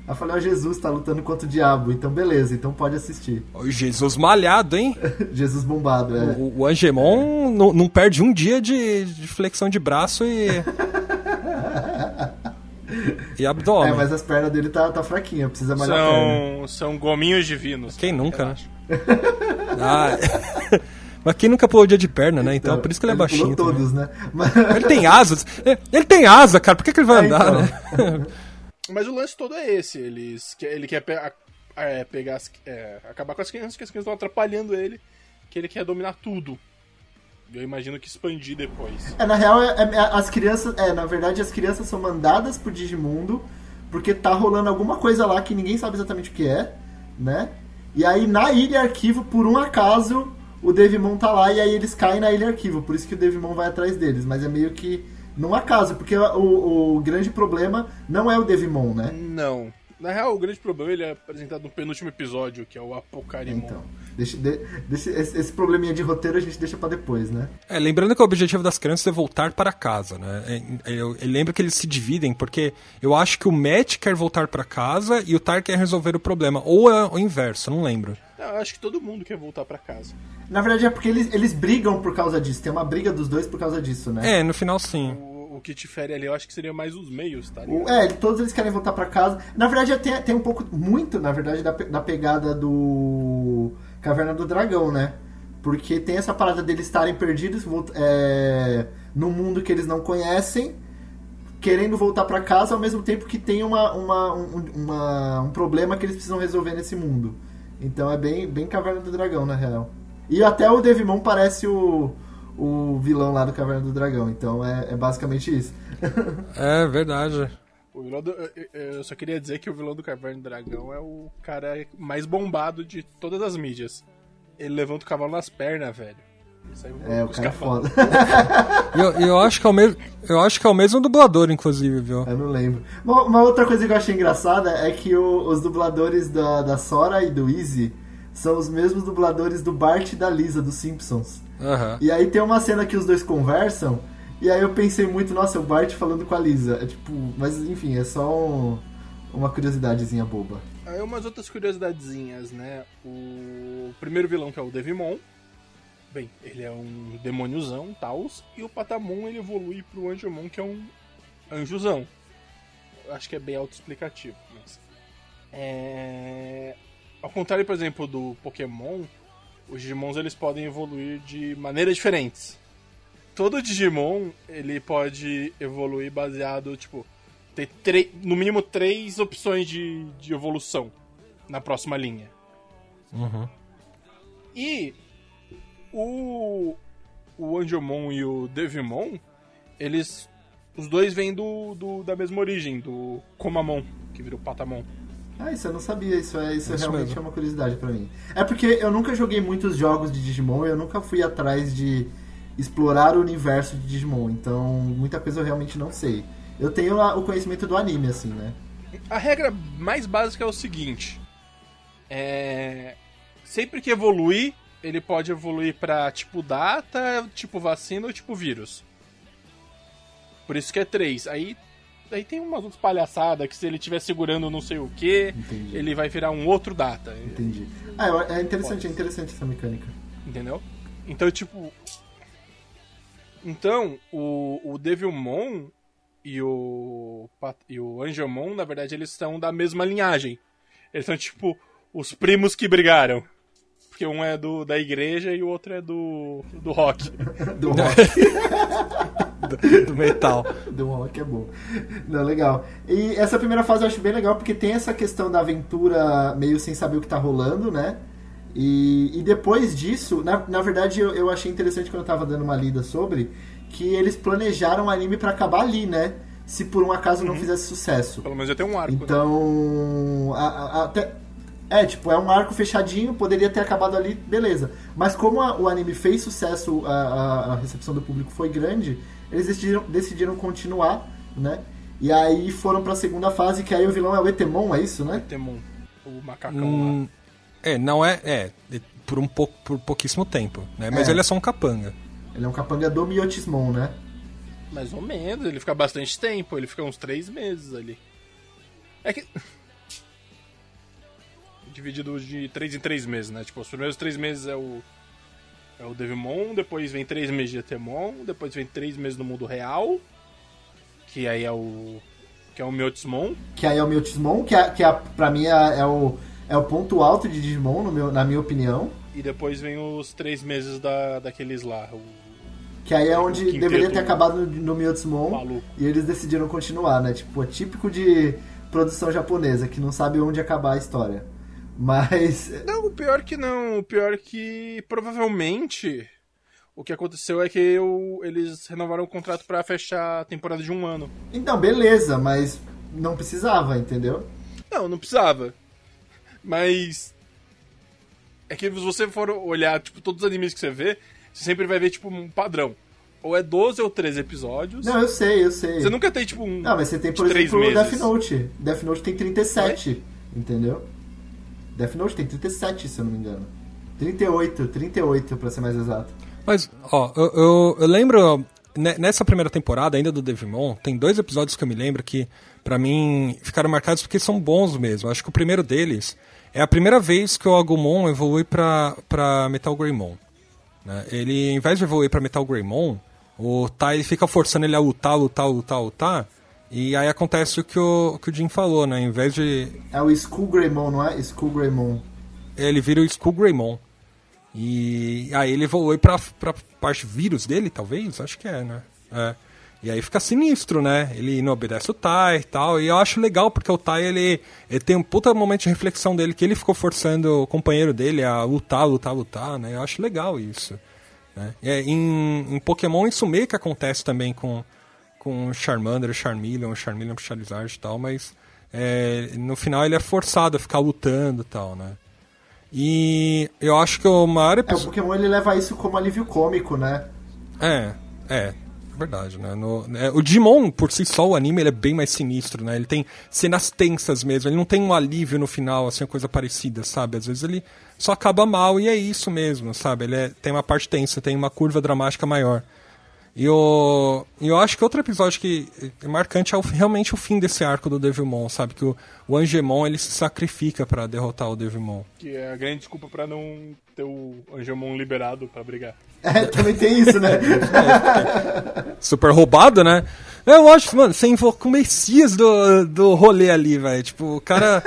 Aí eu falei, ó, Jesus tá lutando contra o diabo, então beleza, então pode assistir. O Jesus malhado, hein? (laughs) Jesus bombado, é. O, o Angemon não, não perde um dia de, de flexão de braço e. e abdômen. É, mas as pernas dele tá, tá fraquinha, precisa malhar a perna. São, são gominhos divinos. Quem nunca, né? (laughs) Ah, mas quem nunca pulou dia de perna, né? Então, por isso que ele é baixinho. pulou todos, né? Mas- Ele tem asas. É, Ele tem asa, cara. Por que, que ele vai É, andar, então. né? (laughs) Mas o lance todo é esse. Eles, ele quer pe- a- é, pegar as- é, acabar com as crianças, que as crianças estão atrapalhando ele, que ele quer dominar tudo. Eu imagino que expandir depois. É, na real, é- é- as crianças. É, na verdade, as crianças são mandadas pro Digimundo porque tá rolando alguma coisa lá que ninguém sabe exatamente o que é, né? E aí na ilha arquivo, por um acaso, o Devimon tá lá e aí eles caem na ilha arquivo. Por isso que o Devimon vai atrás deles. Mas é meio que num acaso, porque o, o grande problema não é o Devimon, né? Não. Na real, o grande problema ele é apresentado no penúltimo episódio, que é o Apocarimon. Então, deixa, de- deixa- esse, esse probleminha de roteiro a gente deixa pra depois, né? É, lembrando que o objetivo das crianças é voltar para casa, né? É, Eu, eu lembro que eles se dividem, porque eu acho que o Matt quer voltar para casa e o Tar quer resolver o problema. Ou é o inverso, eu não lembro. Não, eu acho que todo mundo quer voltar pra casa. Na verdade é porque eles, eles brigam por causa disso. Tem uma briga dos dois por causa disso, né? É, no final sim. O, o que difere ali, eu acho que seria mais os meios, tá ligado? É, todos eles querem voltar pra casa. Na verdade, tem, tem um pouco, muito, na verdade, da, da pegada do Caverna do Dragão, né? Porque tem essa parada deles estarem perdidos é, num mundo que eles não conhecem, querendo voltar pra casa, ao mesmo tempo que tem uma, uma, um, uma- um problema que eles precisam resolver nesse mundo. Então é bem, bem Caverna do Dragão, na real. E até o Devimon parece o, o vilão lá do Caverna do Dragão. Então é, é basicamente isso. (laughs) É verdade. O vilão do- eu- só queria dizer que o vilão do Caverna do Dragão é o cara mais bombado de todas as mídias. Ele levanta o cavalo nas pernas, velho. Sai É, o cara é foda. (laughs) E eu, eu acho que é o mesmo. Eu acho que é o mesmo dublador, inclusive, viu? Eu não lembro. Uma, uma outra coisa que eu achei engraçada é que o- os dubladores da, da Sora e do Easy são os mesmos dubladores do Bart e da Lisa, dos Simpsons. Aham. E aí tem uma cena que os dois conversam, e aí eu pensei muito, nossa, é o Bart falando com a Lisa. É tipo, mas enfim, é só um- uma curiosidadezinha boba. Aí umas outras curiosidadezinhas, né? O primeiro vilão, que é o Devimon. Bem, ele é um demôniozão, Taos. E o Patamon, ele evolui pro Angemon, que é um anjozão. Acho que é bem autoexplicativo, mas... É... Ao contrário, por exemplo, do Pokémon, os Digimons, eles podem evoluir de maneiras diferentes. Todo Digimon, ele pode evoluir baseado, tipo... Ter no mínimo três opções de, de evolução. na próxima linha. Uhum. E o, o Angelmon e o Devimon, eles. Os dois vêm do, do, da mesma origem, do Komamon, que virou Patamon. Ah, isso eu não sabia, isso, é, isso, Isso realmente mesmo. é uma curiosidade pra mim. É porque eu nunca joguei muitos jogos de Digimon, eu nunca fui atrás de explorar o universo de Digimon, então muita coisa eu realmente não sei. Eu tenho o conhecimento do anime, assim, né? A regra mais básica é o seguinte: é, sempre que evoluir, ele pode evoluir pra tipo data, tipo vacina ou tipo vírus. Por isso que é três. Aí, aí tem umas outras palhaçadas que se ele estiver segurando não sei o que, ele vai virar um outro data. Entendi. Ah, é interessante, é interessante essa mecânica. Entendeu? Então, tipo. Então, o, o Devilmon e o, e o Angelmon, na verdade, eles são da mesma linhagem. Eles são, tipo, os primos que brigaram. Porque um é do, da igreja e o outro é do, do rock. Do (laughs) rock. Do, do metal. do rock é bom. Não, legal. E essa primeira fase eu acho bem legal porque tem essa questão da aventura meio sem saber o que tá rolando, né? E, e depois disso, na, na verdade eu, eu achei interessante quando eu tava dando uma lida sobre que eles planejaram o anime pra acabar ali, né? Se por um acaso não fizesse sucesso. Pelo menos eu tenho um arco. né? Então, a- a- até, é, tipo, é um arco fechadinho, poderia ter acabado ali, beleza. Mas como a- o anime fez sucesso, a, a- a recepção do público foi grande, eles decidiram, decidiram continuar, né? E aí foram pra segunda fase, que aí o vilão é o Etemon, é isso, né? Temon, o macacão lá. Hum, é, não é. É, é, por um pouco, por pouquíssimo tempo, né? Mas É. ele é só um capanga. Ele é um capanga do Miotismon, né? Mais ou menos, ele fica bastante tempo, ele fica uns três meses ali. É que. Dividido de três em três meses, né? Tipo, os primeiros três meses é o. É o Devimon, depois vem três meses de Etemon, depois vem três meses no mundo real. Que aí é o. Que é o Miotismon. Que aí é o Miotismon, que, é, que é, pra mim é, é o, é o ponto alto de Digimon, no meu, na minha opinião. E depois vem os três meses da, daqueles lá. O, Que aí é onde quinteto deveria ter acabado no, no Miotismon. maluco. E eles decidiram continuar, né? Tipo, é típico de produção japonesa, que não sabe onde acabar a história. Mas. Não, o pior que não. O pior que provavelmente o que aconteceu é que eu, eles renovaram o contrato pra fechar a temporada de um ano. Então, beleza, mas não precisava, entendeu? Não, não precisava. Mas. É que se você for olhar, tipo, todos os animes que você vê, você sempre vai ver, tipo, um padrão. Ou é 12 ou 13 episódios. Não, eu sei, eu sei. Você nunca tem, tipo, um. Não, mas você tem, por exemplo, o. Death Note. Death Note tem 37, entendeu? Death Note tem 37, se eu não me engano. 38, 38 pra ser mais exato. Mas, ó, eu, eu, eu lembro. ne- Nessa primeira temporada, ainda do Devimon, tem dois episódios que eu me lembro que, pra mim, ficaram marcados porque são bons mesmo. Acho que o primeiro deles é a primeira vez que o Agumon evolui pra, pra Metal Greymon. Né? Ele, em vez de evoluir pra Metal Greymon, o Tai fica forçando ele a lutar, lutar, lutar, lutar. E aí acontece o que o, o que o Jim falou, né? Em vez de É o Skull Greymon, não é? Skull Greymon. ele vira o Skull Greymon. E aí ele evolui pra, pra parte vírus dele, talvez? Acho que é, né? É. E aí fica sinistro, né? Ele não obedece o Tai e tal. E eu acho legal, porque o Tai, ele, ele tem um puta momento de reflexão dele, que ele ficou forçando o companheiro dele a lutar, lutar, lutar, né? Eu acho legal isso. Né? É, em, em Pokémon isso meio que acontece também com, com Charmander, Charmeleon, Charmeleon pro Charizard e tal, mas é, no final ele é forçado a ficar lutando e tal, né? E eu acho que o maior É, o. Pokémon ele leva isso como alívio cômico, né? É, é, verdade, né? No, é, o Digimon, por si só, o anime, ele é bem mais sinistro, né? Ele tem cenas tensas mesmo, ele não tem um alívio no final, assim, uma coisa parecida, sabe? Às vezes ele só acaba mal e é isso mesmo, sabe? Ele é- tem uma parte tensa, tem uma curva dramática maior. E eu, eu acho que outro episódio que é marcante é o- realmente o fim desse arco do Devilmon, sabe? Que o, o Angemon, ele se sacrifica pra derrotar o Devilmon. Que é a grande desculpa pra não ter o Angelmon liberado pra brigar. (laughs) É, também tem isso, né? (laughs) super roubado, né? Eu acho, mano, você invoca o Messias do, do rolê ali, velho. Tipo, o cara.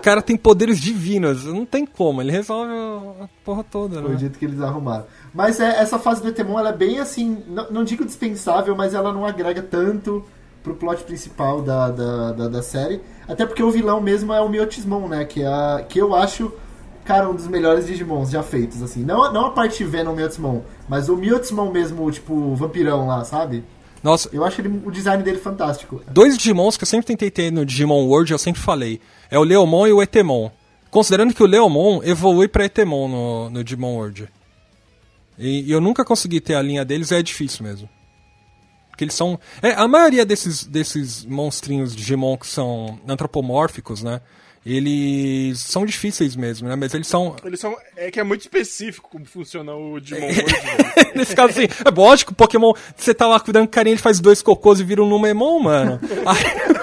O cara tem poderes divinos. Não tem como, ele resolve a porra toda, Foi o né? jeito que eles arrumaram. Mas é, essa fase do Etemon, ela é bem assim, não, não digo dispensável, mas ela não agrega tanto pro plot principal da, da, da, da série. Até porque o vilão mesmo é o Miotismon, né? Que, é a, que eu acho, cara, um dos melhores Digimons já feitos, assim. Não, não a parte Venom Miotismon, mas o Miotismon mesmo, tipo, vampirão lá, sabe? Nossa, Eu acho ele, o design dele fantástico. dois Digimons que eu sempre tentei ter no Digimon World, eu sempre falei. É o Leomon e o Etemon. Considerando que o Leomon evolui pra Etemon no, no Digimon World. E, e eu nunca consegui ter a linha deles, é difícil mesmo. Porque eles são. É, a maioria desses, desses monstrinhos Digimon que são antropomórficos, né? Eles são difíceis mesmo, né? Mas eles são. Eles são. É que é muito específico como funciona o Digimon (laughs) World. velho. Nesse caso, assim, é lógico, Pokémon, você tá lá cuidando do carinha, ele faz dois cocôs e vira um Numemon, mano. (laughs) Aí-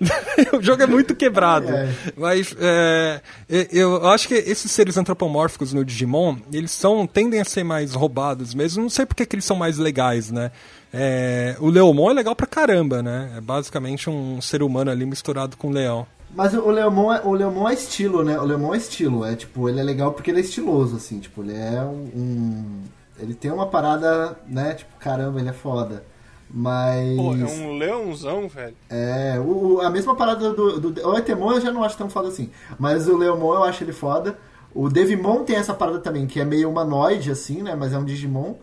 (laughs) o jogo é muito quebrado. É. Mas é, é, eu acho que esses seres antropomórficos no Digimon, eles são, tendem a ser mais roubados mesmo. Não sei porque que eles são mais legais, né? É, o Leomon é legal pra caramba, né? É basicamente um ser humano ali misturado com um leão. Mas o Leomon é, o Leomon é estilo, né? O Leomon é estilo. É tipo, ele é legal porque ele é estiloso, assim. Tipo, ele é um. um- ele tem uma parada, né? Tipo, caramba, ele é foda. Mas. Pô, é um leãozão, velho. É, o, o- a mesma parada do, do. O Etemon eu já não acho tão foda assim. Mas o Leomon eu acho ele foda. O Devimon tem essa parada também, que é meio humanoide, assim, né? Mas é um Digimon.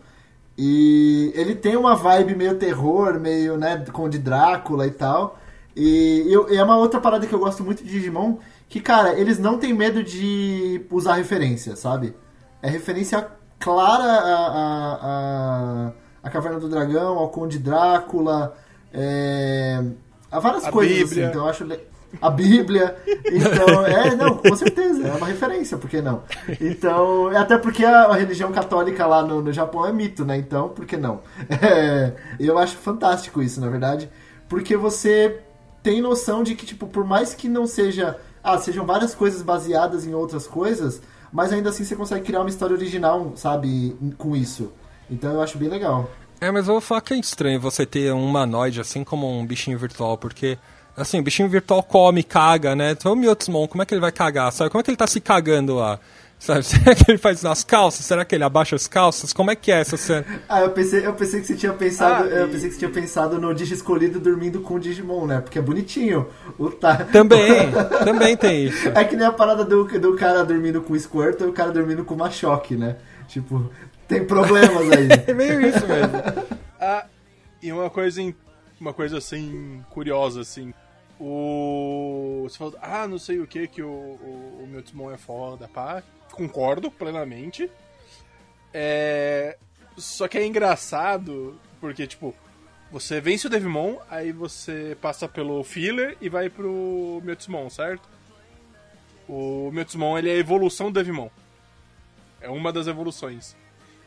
E ele tem uma vibe meio terror, meio, né, com o de Drácula e tal. E, eu- e é uma outra parada que eu gosto muito de Digimon, que, cara, eles não têm medo de usar referência, sabe? É referência clara a, a, a, a Caverna do Dragão, ao Conde Drácula, é, a várias A coisas, Bíblia. assim, então eu acho... le- A Bíblia, então, (laughs) é, não, com certeza, é uma referência, por que não? Então, até porque a, a religião católica lá no, no Japão é mito, né? Então, por que não? (laughs) É, eu acho fantástico isso, na verdade, porque você tem noção de que, tipo, por mais que não seja. Ah, sejam várias coisas baseadas em outras coisas, mas ainda assim você consegue criar uma história original, sabe, com isso. Então eu acho bem legal. É, mas eu vou falar que é estranho você ter um humanoide assim como um bichinho virtual, porque, assim, o bichinho virtual come, caga, né? Então o Miotsmon, como é que ele vai cagar? Sabe? Como é que ele tá se cagando lá? Sabe? (laughs) Será que ele faz nas calças? Será que ele abaixa as calças? Como é que é essa cena? Ah, eu pensei, eu pensei que você tinha pensado. Ah, Eu e- pensei que você tinha pensado no Digi escolhido dormindo com o Digimon, né? Porque é bonitinho. O tá... Também, (laughs) também tem isso. É que nem a parada do, do cara dormindo com o Squirtle e o cara dormindo com uma choque, né? Tipo, tem problemas aí. (laughs) É meio isso mesmo. Ah, e uma coisa, em- uma coisa assim, curiosa, assim. O. Você falou, ah, não sei o que, que o, o, o meu Timon é foda, pá. Concordo plenamente. É. Só que é engraçado, porque, tipo, você vence o Devimon, aí você passa pelo filler e vai pro Mewtwo certo? O Mewtwo ele é a evolução do Devimon. É uma das evoluções.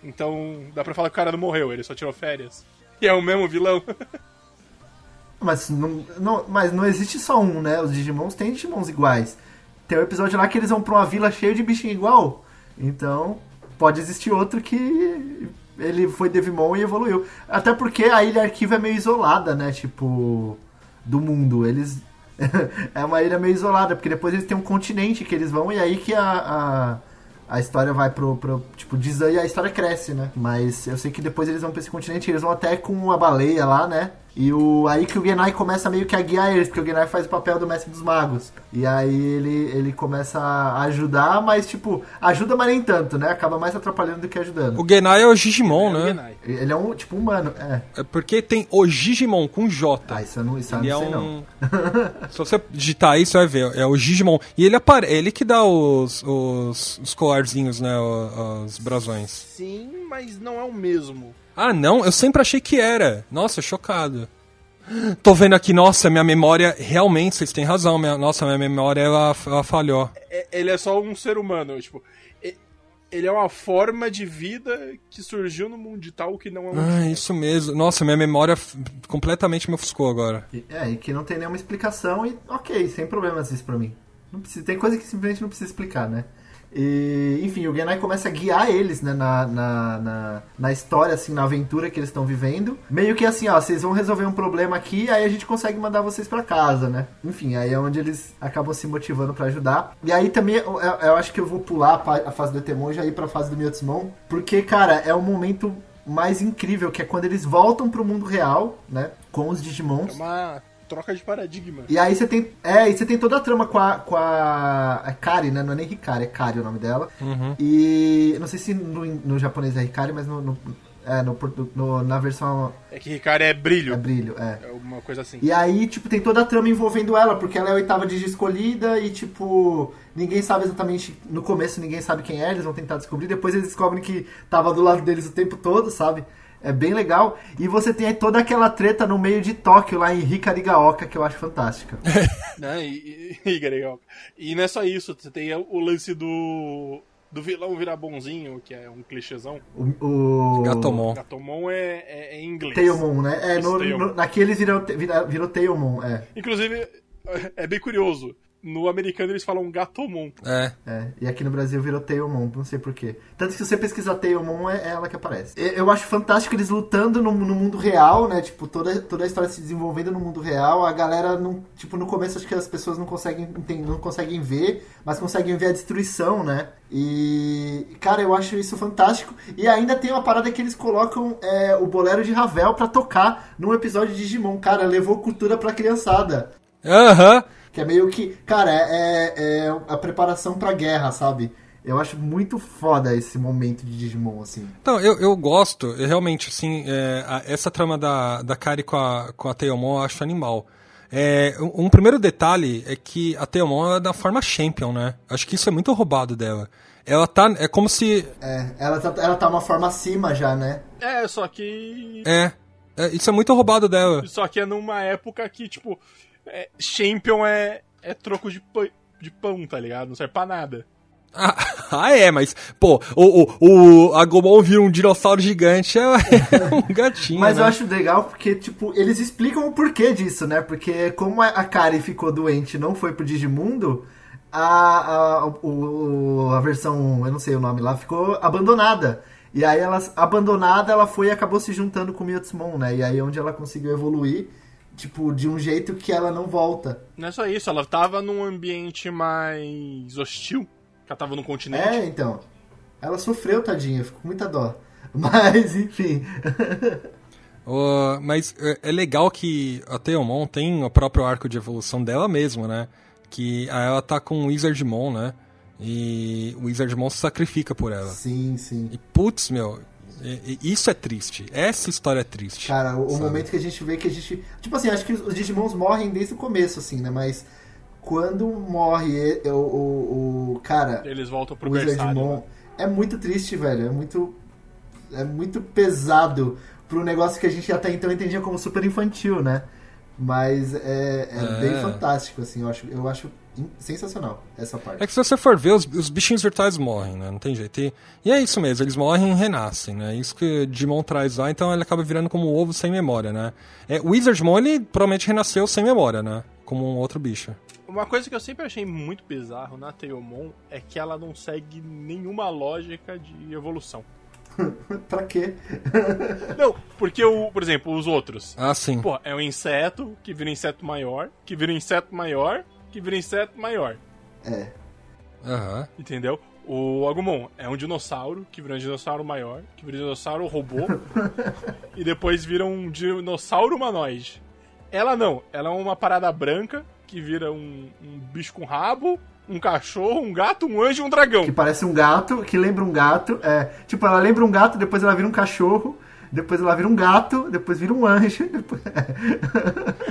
Então, dá pra falar que o cara não morreu, ele só tirou férias. E é o mesmo vilão. Mas não, não, mas não existe só um, né? Os Digimons têm Digimons iguais. Tem um episódio lá que eles vão pra uma vila cheia de bichinho igual. Então, pode existir outro que ele foi Devimon e evoluiu. Até porque a ilha arquivo é meio isolada, né? Tipo, do mundo. Eles. (laughs) é uma ilha meio isolada, porque depois eles têm um continente que eles vão e aí que a. a... A história vai pro, pro tipo, Dizan e a história cresce, né? Mas eu sei que depois eles vão pra esse continente, eles vão até com a baleia lá, né? E o, aí que o Genai começa meio que a guiar eles, porque o Genai faz o papel do mestre dos magos. E aí ele, ele começa a ajudar, mas tipo, ajuda, mas nem tanto, né? Acaba mais atrapalhando do que ajudando. O Genai é o Digimon, É o né? Genai. Ele é um, tipo, humano, é. É porque tem o Digimon com J. Ah, isso eu não, isso eu Ele é não sei não. um. Se você digitar isso, vai ver. É o Digimon. E ele apare... ele que dá os, os, os colarzinhos, né? o- Os brasões. Sim, mas não é o mesmo. Ah, não? Eu sempre achei que era. Nossa, chocado. Tô vendo aqui, nossa, minha memória. Realmente, vocês têm razão. Minha, nossa, minha memória ela, ela falhou. É- ele é só um ser humano, tipo. Ele é uma forma de vida que surgiu no mundo de tal que não é um. Ah, isso mesmo. Nossa, minha memória completamente me ofuscou agora. É, e que não tem nenhuma explicação e ok, sem problemas isso pra mim. Não precisa, tem coisa que simplesmente não precisa explicar, né? E, enfim, o Genai começa a guiar eles né, na, na, na, na história, assim, na aventura que eles estão vivendo. Meio que assim, ó, vocês vão resolver um problema aqui, aí a gente consegue mandar vocês pra casa, né? Enfim, aí é onde eles acabam se motivando pra ajudar. E aí também, eu, eu acho que eu vou pular a, fase do Etemon e já ir pra fase do Miotsumon, porque, cara, é um momento mais incrível, que é quando eles voltam pro mundo real, né? com os É Digimons. uma troca de paradigma. E aí você tem. É, e você tem toda a trama com a. com a. É Kari, né? Não é nem Hikari, é Kari o nome dela. E. Não sei se no, no japonês é Hikari, mas no. no- é, no, no- na versão É que Ricardo é brilho. é brilho, é. É uma coisa assim. E aí, tipo, tem toda a trama envolvendo ela, porque ela é a oitava Digi escolhida e, tipo, ninguém sabe exatamente. No começo ninguém sabe quem é, eles vão tentar descobrir. Depois eles descobrem que tava do lado deles o tempo todo, sabe? É bem legal. E você tem aí toda aquela treta no meio de Tóquio, lá em Hikarigaoka, que eu acho fantástica. (laughs) Né? E, e, e, legal. e não é só isso, você tem o lance do. Do vilão virar bonzinho, que é um clichêzão. O. o... Gatomon. Gatomon é, é, é em inglês. Tailmon, né? É, no, no, naquele eles viram, Tailmon, é. Inclusive, é bem curioso. No americano eles falam Gatomon. É. É, e aqui no Brasil virou Tailmon, não sei porquê. Tanto que se você pesquisar Tailmon, é é ela que aparece. Eu acho fantástico eles lutando no, no mundo real, né? Tipo, toda, toda a história se desenvolvendo no mundo real. A galera, não, tipo, no começo acho que as pessoas não conseguem, não conseguem ver, mas conseguem ver a destruição, né? E, cara, eu acho isso fantástico. E ainda tem uma parada que eles colocam é, o bolero de Ravel pra tocar num episódio de Digimon. Cara, levou cultura pra criançada. Aham. Que é meio que. Cara, é, é a preparação pra guerra, sabe? Eu acho muito foda esse momento de Digimon, assim. Então, eu, eu gosto, eu realmente, assim, é, a- essa trama da, da Kari com a, com a Teomon eu acho animal. É, um, um primeiro detalhe é que a Teomon é da forma Champion, né? Acho que isso é muito roubado dela. Ela tá. É como se. É, ela tá, ela tá uma forma acima já, né? É, só que. É. é, isso é muito roubado dela. Só que é numa época que, tipo, é, Champion é, é troco de, pã- de pão, tá ligado? Não serve pra nada. Ah, (laughs) ah, é, mas, pô, o, o, o Agumon vira um dinossauro gigante, é, (laughs) é um gatinho. Mas né? eu acho legal porque, tipo, eles explicam o porquê disso, né? Porque como a- Kari ficou doente e não foi pro Digimundo, a, a, o, a versão, eu não sei o nome lá, ficou abandonada. E aí ela, abandonada, ela foi e acabou se juntando com o Miyutsumon, né? E aí é onde ela conseguiu evoluir, tipo, de um jeito que ela não volta. Não é só isso, ela tava num ambiente mais hostil. Ela tava no continente. É, então. Ela sofreu, tadinha, ficou com muita dó. (laughs) Mas, enfim. Mas é, é legal que a Teomon tem o próprio arco de evolução dela mesma, né? Que aí ela tá com o Wizardmon, né? E o Wizardmon se sacrifica por ela. sim, sim. E putz, meu, isso é triste. Essa história é triste. Cara, o, sabe? momento que a gente vê que a gente. Tipo assim, acho que os Digimons morrem desde o começo, assim, né? Mas quando morre o, o, o cara, Eles voltam pro o. Wizardmon, né? é muito triste, velho. É muito. É muito pesado pro negócio que a gente até então entendia como super infantil, né? Mas é, é É. bem fantástico, assim, eu acho, eu acho sensacional essa parte. É que se você for ver, os, os bichinhos virtuais morrem, né? Não tem jeito. E, e é isso mesmo, eles morrem e renascem, né? Isso que o Digimon traz lá, então ele acaba virando como um ovo sem memória, né? É, o Wizardmon, ele provavelmente renasceu sem memória, né? Como um outro bicho. Uma coisa que eu sempre achei muito bizarro na Teomon é que ela não segue nenhuma lógica de evolução. (laughs) pra quê? (laughs) Não, porque, o, por exemplo, os outros. Ah, sim. Pô, é um inseto que vira inseto maior, que vira inseto maior, que vira inseto maior. É. Aham. Entendeu? O Agumon é um dinossauro que vira um dinossauro maior, que vira um dinossauro robô, (laughs) e depois vira um dinossauro humanoide. Ela não, ela é uma parada branca que vira um, um bicho com rabo, um cachorro, um gato, um anjo e um dragão. Que parece um gato, que lembra um gato. É, tipo, ela lembra um gato, depois ela vira um cachorro, depois ela vira um gato, depois vira um anjo. (laughs) Depois...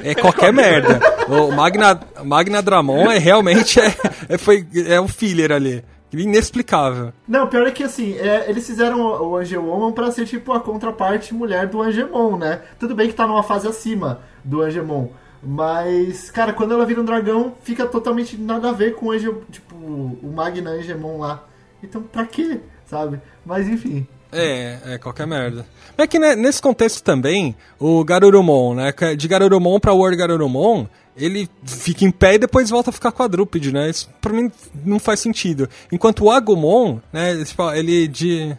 É qualquer merda. O Magna, Magna Dramon é realmente é, é, foi, é um filler ali. Inexplicável. Não, pior é que assim, é, eles fizeram o, o Angemon pra ser tipo a contraparte mulher do Angemon, né? Tudo bem que tá numa fase acima do Angemon. Mas, cara, quando ela vira um dragão, fica totalmente nada a ver com o tipo, o Magna Angemon lá. Então, pra quê? Sabe? Mas enfim. É, é qualquer merda. Mas é que né, nesse contexto também, o Garurumon, né? que De Garurumon pra World Garurumon, ele fica em pé e depois volta a ficar quadrúpede, né? Isso pra mim não faz sentido. Enquanto o Agumon, né? tipo, Ele de.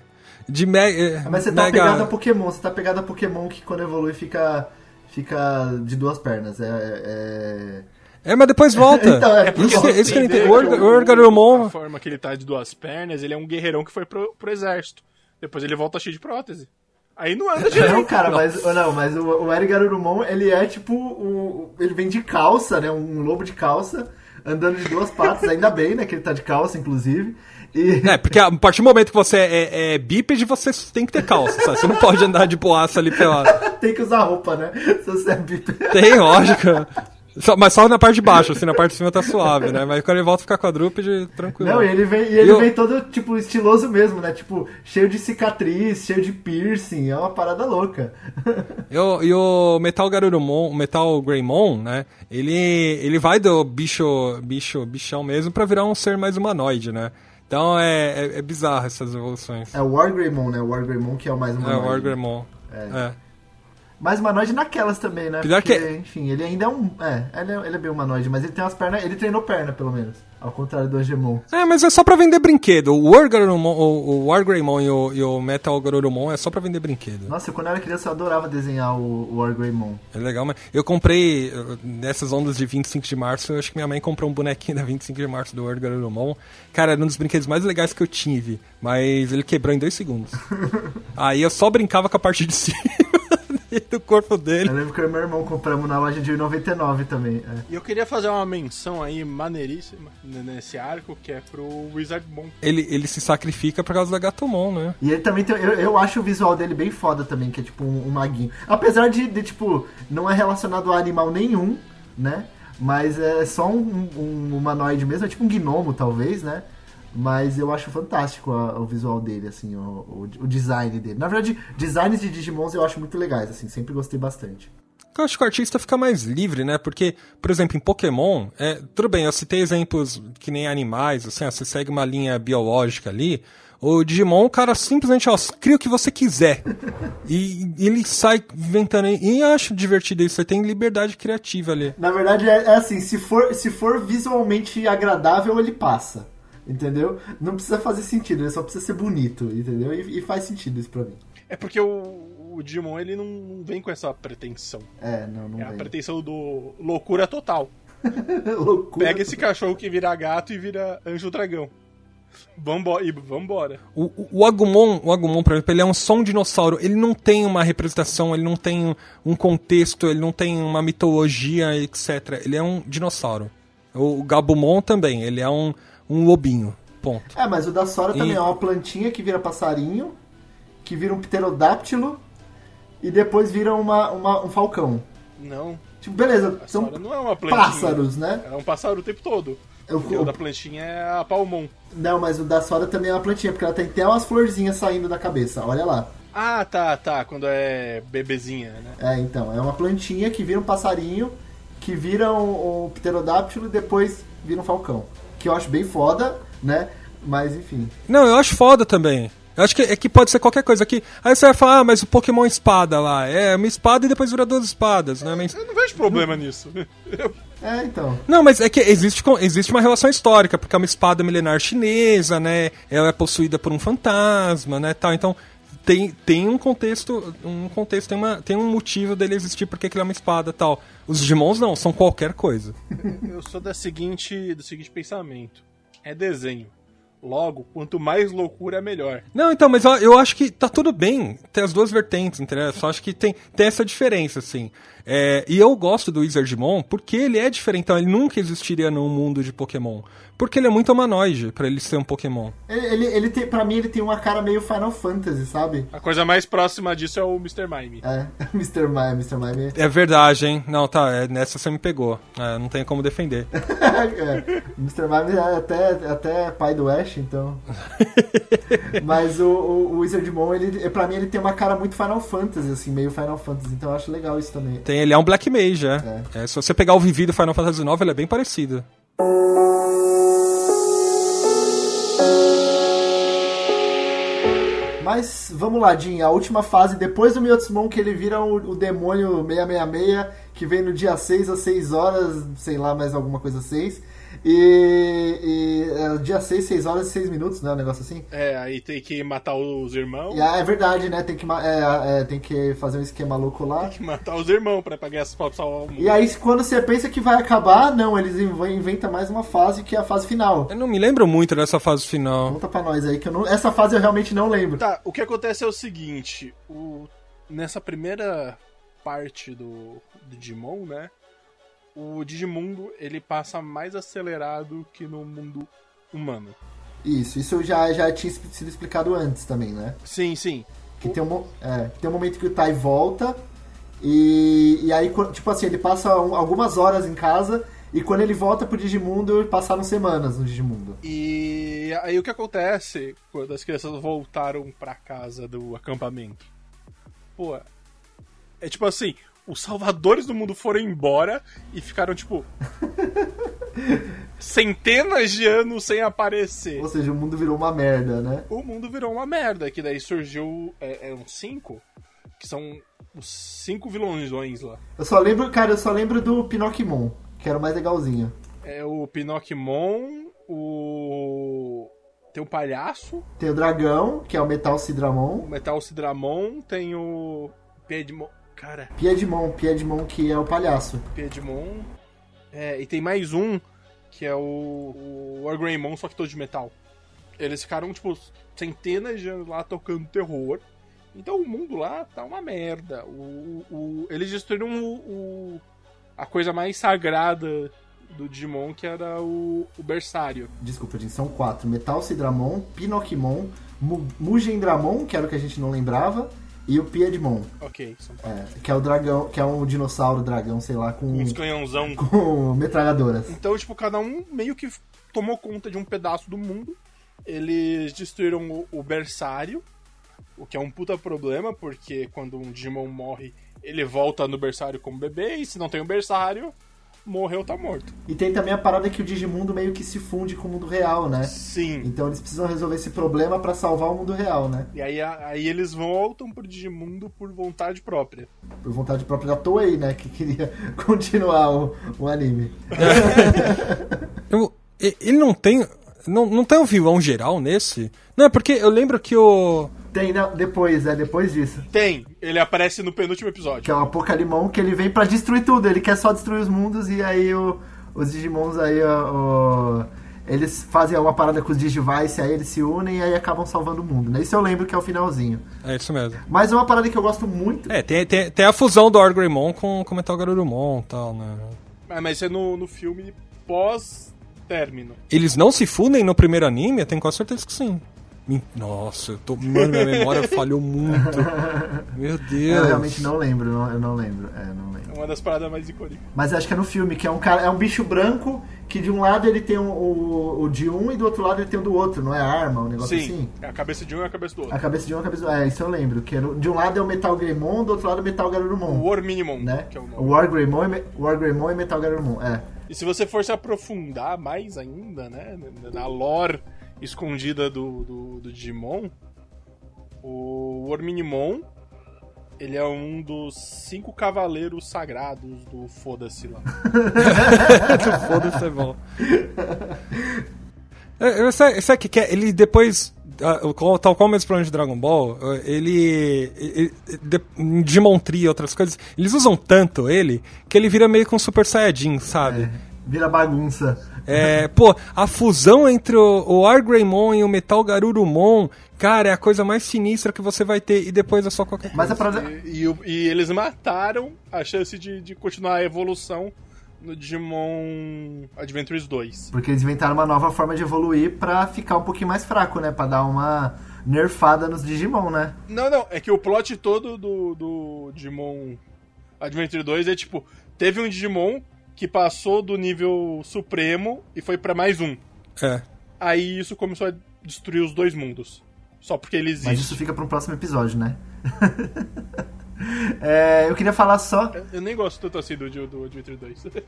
De me, eh, Mas você tá mega... pegado a Pokémon, você tá pegado a Pokémon que quando evolui fica. fica de duas pernas. É. é... É, mas depois volta. (laughs) Então, é porque isso, isso que entender entendo. O Garurumon. forma que ele tá de duas pernas, ele é um guerreirão que foi pro, pro exército. Depois ele volta cheio de prótese. Aí não anda (laughs) direito. Não, cara, mas, não, mas o, o Eric Garurumon, ele é tipo. O, ele vem de calça, né? Um lobo de calça, andando de duas patas, ainda bem, né? Que ele tá de calça, inclusive. E... (laughs) É, porque a partir do momento que você é, é bípede, você tem que ter calça, sabe? Você não pode andar de boaça ali pela. (laughs) tem que usar roupa, né? Se você é bípede. Tem, lógica. Só, mas só na parte de baixo, assim, na parte de cima tá suave, né? Mas quando ele volta fica quadrúpede, tranquilo. Não, e ele vem, e ele eu... vem todo, tipo, estiloso mesmo, né? Tipo, cheio de cicatriz, cheio de piercing, é uma parada louca. (laughs) e, o, e o Metal Garurumon, o Metal Greymon, né? Ele, ele vai do bicho, bicho, bichão mesmo pra virar um ser mais humanoide, né? Então é, é, é bizarro essas evoluções. É o War Greymon, né? O War Greymon que é o mais humanoide. É o War Greymon. É. é. Mas humanoide naquelas também, né? Porque, que... enfim, ele ainda é um. É, ele é, ele é bem humanoide, mas ele tem umas pernas. Ele treinou perna, pelo menos. Ao contrário do Angemon. É, mas é só pra vender brinquedo. O War, Garurumon, o, o War Greymon e o, e o Metal Garurumon é só pra vender brinquedo. Nossa, quando eu era criança eu adorava desenhar o, o War Greymon. É legal, mas eu comprei, nessas ondas de 25 de março, eu acho que minha mãe comprou um bonequinho da 25 de março do War Garurumon. Cara, era um dos brinquedos mais legais que eu tive, mas ele quebrou em dois segundos. (laughs) Aí eu só brincava com a parte de (laughs) cima. (laughs) do corpo dele. Eu lembro que eu e meu irmão compramos na loja de 99 também. É. E eu queria fazer uma menção aí maneiríssima nesse arco, que é pro Wizard Mon. Ele, ele se sacrifica por causa da Gatomon, né? E ele também tem. Eu, eu acho o visual dele bem foda também, que é tipo um, um maguinho. Apesar de, de, tipo, não é relacionado a animal nenhum, né? Mas é só um, um humanoide mesmo, é tipo um gnomo, talvez, né? Mas eu acho fantástico a, o visual dele, assim, o, o, o, design dele. Na verdade, designs de Digimons eu acho muito legais, assim, sempre gostei bastante. Eu acho que o artista fica mais livre, né? Porque, por exemplo, em Pokémon, é, tudo bem, eu citei exemplos que nem animais, assim, ó, você segue uma linha biológica ali. O Digimon, o cara simplesmente, ó, cria o que você quiser. e, ele sai inventando. E eu acho divertido isso, você tem liberdade criativa ali. Na verdade, é, é assim, se for, se for visualmente agradável, ele passa. Entendeu? Não precisa fazer sentido, ele só precisa ser bonito, entendeu? E, e faz sentido isso pra mim. É porque o, o Digimon ele não vem com essa pretensão. É, não, não É vem. a pretensão do loucura total. (laughs) loucura Pega esse cachorro que vira gato e vira anjo dragão. Vambora, e vambora. O, o, o, Agumon, o Agumon, por exemplo, ele é um som dinossauro. Ele não tem uma representação, ele não tem um contexto, ele não tem uma mitologia, etc. Ele é um dinossauro. O Gabumon também, ele é um, um lobinho. Ponto. É, mas o da Sora e... também é uma plantinha que vira passarinho, que vira um pterodáctilo e depois vira uma, uma um falcão. Não. Tipo, beleza, a são não é pássaros, né? É um pássaro o tempo todo. Eu, o da plantinha é a palmon. Não, mas o da Sora também é uma plantinha, porque ela tem até umas florzinhas saindo da cabeça, olha lá. Ah, tá, tá, quando é bebezinha, né? É, então, é uma plantinha que vira um passarinho, que vira um, um pterodáptilo e depois vira um falcão que eu acho bem foda, né? Mas enfim. Não, eu acho foda também. Eu acho que, é que pode ser qualquer coisa aqui. Aí você vai falar, ah, mas o Pokémon espada lá. É uma espada e depois vira duas espadas, né? Mas... Eu não vejo problema nisso. (laughs) É, então. Não, mas é que existe, existe uma relação histórica, porque é uma espada milenar chinesa, né? Ela é possuída por um fantasma, né? Tal. Então, tem, tem um contexto, um contexto, tem, uma, tem um motivo dele existir porque ele é uma espada tal. Os Digimons não, são qualquer coisa. Eu sou da seguinte, do seguinte pensamento. É desenho. Logo, quanto mais loucura, é melhor. Não, então, mas eu, eu acho que tá tudo bem ter as duas vertentes, entendeu? Só acho que tem, tem essa diferença, assim. É, e eu gosto do Wizardmon porque ele é diferente, então ele nunca existiria num mundo de Pokémon. Porque ele é muito humanoide para ele ser um Pokémon. Ele, ele, ele tem, pra mim, ele tem uma cara meio Final Fantasy, sabe? A coisa mais próxima disso é o Mr. Mime. É, (laughs) Mr. Mime, Mr. Mime. É verdade, hein? Não, tá, é, nessa você me pegou. É, não tem como defender. (laughs) é, Mr. Mime é até, até pai do Ash, então. (laughs) Mas o, o, o Wizardmon, ele, pra mim, ele tem uma cara muito Final Fantasy, assim, meio Final Fantasy. Então eu acho legal isso também. Tem, ele é um Black Mage, é. é. é se você pegar o Vivi do Final Fantasy IX, ele é bem parecido. Mas vamos lá, Jin, a última fase, depois do Miotsumon, que ele vira o, o demônio 666 que vem no dia 6 às 6 horas, sei lá, mais alguma coisa 6. E, e é, dia 6, 6 horas e 6 minutos, né? Um negócio assim. É, aí tem que matar os irmãos. E, ah, é verdade, né? Tem que, é, é, tem que fazer um esquema louco lá. Tem que matar os irmãos pra pagar essas pra salvar o mundo. E aí, quando você pensa que vai acabar, não, eles inv- inventam mais uma fase que é a fase final. Eu não me lembro muito dessa fase final. Conta pra nós aí, que eu não, essa fase eu realmente não lembro. Tá, o que acontece é o seguinte, o, nessa primeira parte do, do Digimon, né? O Digimundo ele passa mais acelerado que no mundo humano. Isso, isso já, já tinha sido explicado antes também, né? Sim, sim. Que tem um, é, tem um momento que o Tai volta e, e aí, tipo assim, ele passa um- algumas horas em casa e quando ele volta pro Digimundo, passaram semanas no Digimundo. E aí o que acontece quando as crianças voltaram pra casa do acampamento? Pô, é tipo assim, os salvadores do mundo foram embora e ficaram tipo (laughs) centenas de anos sem aparecer. Ou seja, o mundo virou uma merda, né? o mundo virou uma merda. Que daí surgiu. É, é uns cinco? Que são os cinco vilões lá. Eu só lembro, cara, eu só lembro do Pinocchimon, que era o mais legalzinho. É o Pinocchimon, o. Tem o palhaço, Tem o dragão, que é o Metal o Cidramon. Metal Cidramon, tem o. Piedmon. Cara, Piedmon, Piedmon, que é o palhaço. Piedmon. É, e tem mais um que é o. O Wargreymon, só que todo de metal. Eles ficaram, tipo, centenas de anos lá tocando terror. Então o mundo lá tá uma merda. O, o- eles destruíram o, o- a coisa mais sagrada do Digimon, que era o, o Bersário. Desculpa, gente, são quatro. Metal Cidramon, Pinocchimon, Mu- Mugendramon, que era o que a gente não lembrava, e o Piedmon, Ok, são é, que é o dragão, que é um dinossauro dragão, sei lá, com, uns canhãozão. com metralhadoras. Então, tipo, cada um meio que tomou conta de um pedaço do mundo. Eles destruíram o, o berçário, o que é um puta problema, porque quando um Digimon morre, ele volta no berçário como bebê, e se não tem o berçário, morreu, tá morto. E tem também a parada que o Digimundo meio que se funde com o mundo real, né? Sim. Então eles precisam resolver esse problema pra salvar o mundo real, né? E aí, a- aí eles voltam pro Digimundo por vontade própria. Por vontade própria da Toei, né? Que queria (laughs) continuar o, o anime. (laughs) Eu- ele não tem. Não, não tem um vilão geral nesse? Não, é porque eu lembro que o. Tem, não, depois, é depois disso. Tem, ele aparece no penúltimo episódio. Que é o Apocalimon, que ele vem pra destruir tudo. Ele quer só destruir os mundos e aí o- os Digimons aí, ó, ó, eles fazem uma parada com os Digivice, aí eles se unem e aí acabam salvando o mundo, né? Isso eu lembro que é o finalzinho. É isso mesmo. Mas uma parada que eu gosto muito. É, tem, tem, tem a fusão do Argreymon com com o Metal Garurumon e tal, né? Ah, mas isso é no, no filme pós-término. Eles não se fundem no primeiro anime? Eu tenho quase certeza que sim. Nossa, eu tô. Mano, minha memória falhou muito. Meu Deus. Eu realmente não lembro, não- eu não lembro. É, não lembro. É uma das paradas mais icônicas. Mas acho que é no filme, que é um cara, é um bicho branco que de um lado ele tem o, o, o de um e do outro lado ele tem o do outro, não é arma, um negócio Sim, assim? é a cabeça de um e a cabeça do outro. A cabeça de um e a cabeça do É, isso eu lembro. Que é no- de um lado é o Metal Greymon, do outro lado é o Metal Garurumon. O War Minimum, né? que é o nome. War Greymon, e War Greymon e Metal Garurumon, é. E se você for se aprofundar mais ainda, né, na lore escondida do, do, do Digimon, o Worminimon, ele é um dos cinco cavaleiros sagrados do Foda-se lá. (laughs) Foda-se, é bom. É, é, sabe, sabe o que, que é? Ele depois. Tal qual o mesmo problema de Dragon Ball, eh, ele. ele- de- Digimon Tree e outras coisas, eles usam tanto ele que ele vira meio com um Super Saiyajin, sabe? Vira bagunça. É, pô, a fusão entre o, o Argreymon e o Metal Garurumon, cara, é a coisa mais sinistra que você vai ter e depois é só qualquer coisa. Mas a parada. E, e e eles mataram a chance de, de continuar a evolução no Digimon Adventures 2. Porque eles inventaram uma nova forma de evoluir pra ficar um pouquinho mais fraco, né? Pra dar uma nerfada nos Digimon, né? Não, não, é que o plot todo do, do Digimon Adventure 2 é tipo, teve um Digimon que passou do nível supremo e foi pra mais um. É. Aí isso começou a destruir os dois mundos. Só porque ele existe. Mas isso fica pra um próximo episódio, né? (laughs) É, eu queria falar só. Eu- Eu nem gosto tanto assim do, do Adventure (laughs) 2. eu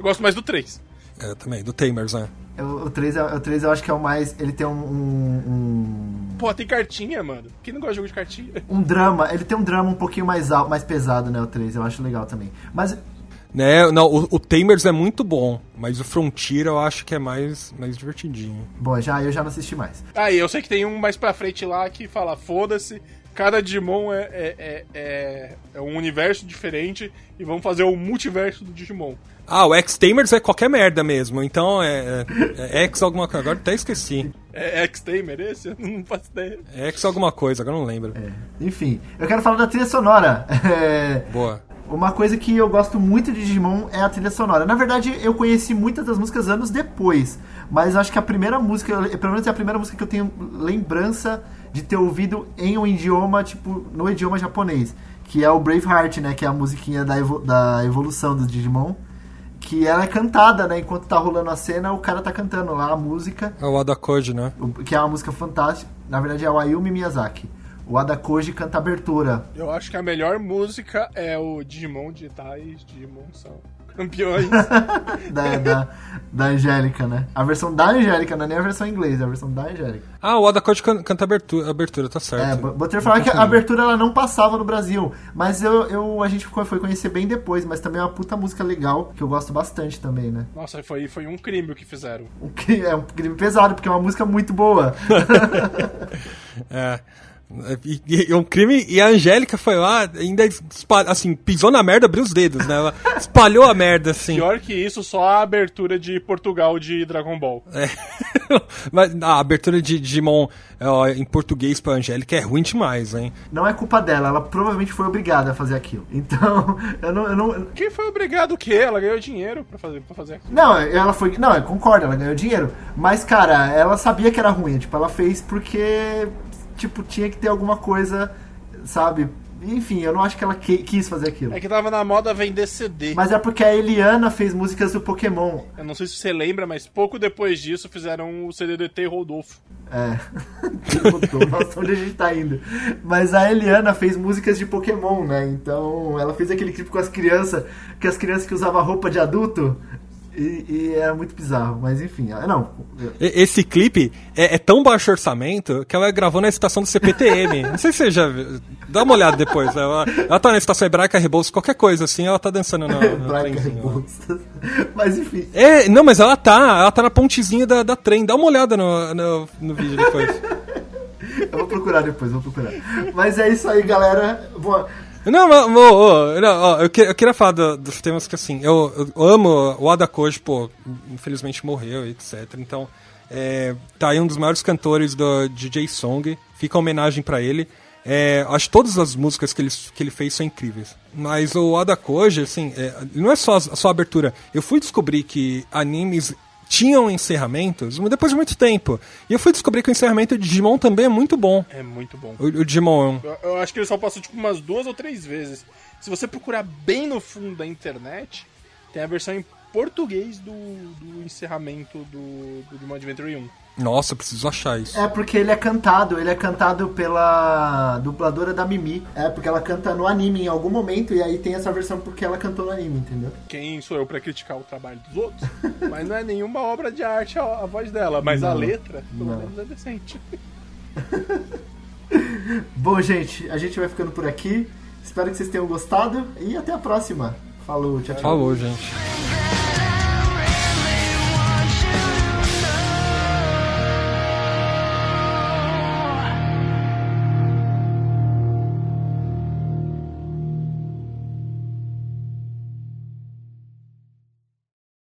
gosto mais do 3. É, também, do Tamers, né? O, o 3, é- o 3 eu acho que é o mais. Ele tem um, um, Pô, tem cartinha, mano. Quem não gosta de jogo de cartinha? um, um drama. Ele tem um drama um pouquinho mais alto, mais pesado, né? O 3, eu acho legal também. Mas Né, não, o, o Tamers é muito bom, mas o Frontier eu acho que é mais, mais divertidinho. Bom, já eu já não assisti mais. Ah, e eu sei que tem um mais pra frente lá que fala, foda-se, cada Digimon é, é, é, é, é um universo diferente e vamos fazer o multiverso do Digimon. Ah, o X-Tamers é qualquer merda mesmo, então é, é, é X alguma coisa, agora até esqueci. É X-Tamer esse? (laughs) Eu não faço ideia. É X alguma coisa, agora não lembro. É. Enfim, eu quero falar da trilha sonora. (laughs) É, Boa. Uma coisa que eu gosto muito de Digimon é a trilha sonora. Na verdade, eu conheci muitas das músicas anos depois, mas acho que a primeira música, pelo menos é a primeira música que eu tenho lembrança de ter ouvido em um idioma, tipo, no idioma japonês, que é o Braveheart, né, que é a musiquinha da, evo da evolução do Digimon. Que ela é cantada, né? Enquanto tá rolando a cena, o cara tá cantando lá a música. É o Adakoji, né? Que é uma música fantástica. Na verdade, é o Ayumi Miyazaki. O Adakoji canta abertura. Eu acho que a melhor música é o Digimon Digitais, Digimon são campeões. (laughs) da, da, da Angélica, né? A versão da Angélica, não é nem a versão em inglês, é a versão da Angélica. Ah, o Adakoji can, canta abertura, abertura, tá certo. É, botei falar que a abertura ela não passava no Brasil, mas eu, eu a gente foi conhecer bem depois, mas também é uma puta música legal, que eu gosto bastante também, né? Nossa, foi, foi um crime o que fizeram. Um crime, é um crime pesado, porque é uma música muito boa. (laughs) é. E, e, um crime, e a Angélica foi lá, ainda assim, pisou na merda, abriu os dedos, né? Ela espalhou a merda, assim. Pior que isso, só a abertura de Portugal de Dragon Ball. É. (laughs) Mas a abertura de Digimon ó, em português pra Angélica é ruim demais, hein? Não é culpa dela, ela provavelmente foi obrigada a fazer aquilo. Então, (laughs) eu não. Eu não... Quem foi obrigado o quê? Ela ganhou dinheiro pra fazer, pra fazer aquilo. Não, ela foi. Não, eu concordo, ela ganhou dinheiro. Mas, cara, ela sabia que era ruim. Tipo, ela fez porque tipo, tinha que ter alguma coisa, sabe? Enfim, eu não acho que ela que, quis fazer aquilo. É que tava na moda vender CD. Mas é porque a Eliana fez músicas do Pokémon. Eu não sei se você lembra, mas pouco depois disso fizeram o CD do ET Rodolfo. É. (laughs) Nossa, onde a gente tá indo? Mas a Eliana fez músicas de Pokémon, né? Então ela fez aquele clipe com as crianças, que as crianças que usavam roupa de adulto. E, e era muito bizarro, mas enfim, ah, não. Esse clipe é, é, tão baixo orçamento que ela gravou na estação do CPTM. (laughs) não sei se você já viu. Dá uma olhada depois. Ela, ela tá na estação Hebraica Rebouças, qualquer coisa assim, ela tá dançando na. Hebraica Rebouças. (laughs) Mas enfim. É, não, mas ela tá, ela tá na pontezinha da, da trem. Dá uma olhada no, no, no vídeo depois. (laughs) Eu vou procurar depois, vou procurar. Mas é isso aí, galera. Boa. Não, mas, oh, não, oh, eu, que, eu, queria falar do, dos temas que, assim, eu, eu amo o Ada Koji, pô, infelizmente morreu, etc. Então, é, tá aí um dos maiores cantores do DJ Song, fica a homenagem para ele. É, acho que todas as músicas que ele, que ele fez são incríveis. Mas o Ada Koji, assim, é, não é só, só a abertura. Eu fui descobrir que animes tinham encerramentos depois de muito tempo. E eu fui descobrir que o encerramento de Digimon também é muito bom. É muito bom. O, o Digimon. Eu, eu, acho que ele só passou tipo umas duas ou três vezes. Se você procurar bem no fundo da internet, tem a versão em português do, do encerramento do, do Digimon Adventure 1. Nossa, preciso achar isso. É porque ele é cantado, ele é cantado pela dubladora da Mimi. É porque ela canta no anime em algum momento e aí tem essa versão porque ela cantou no anime, entendeu? Quem sou eu para criticar o trabalho dos outros? (laughs) mas não é nenhuma obra de arte a, a voz dela, mas não, a letra, pelo não. menos é decente. (laughs) Bom, gente, a gente vai ficando por aqui. Espero que vocês tenham gostado e até a próxima. Falou, tchau, tchau. Falou, gente.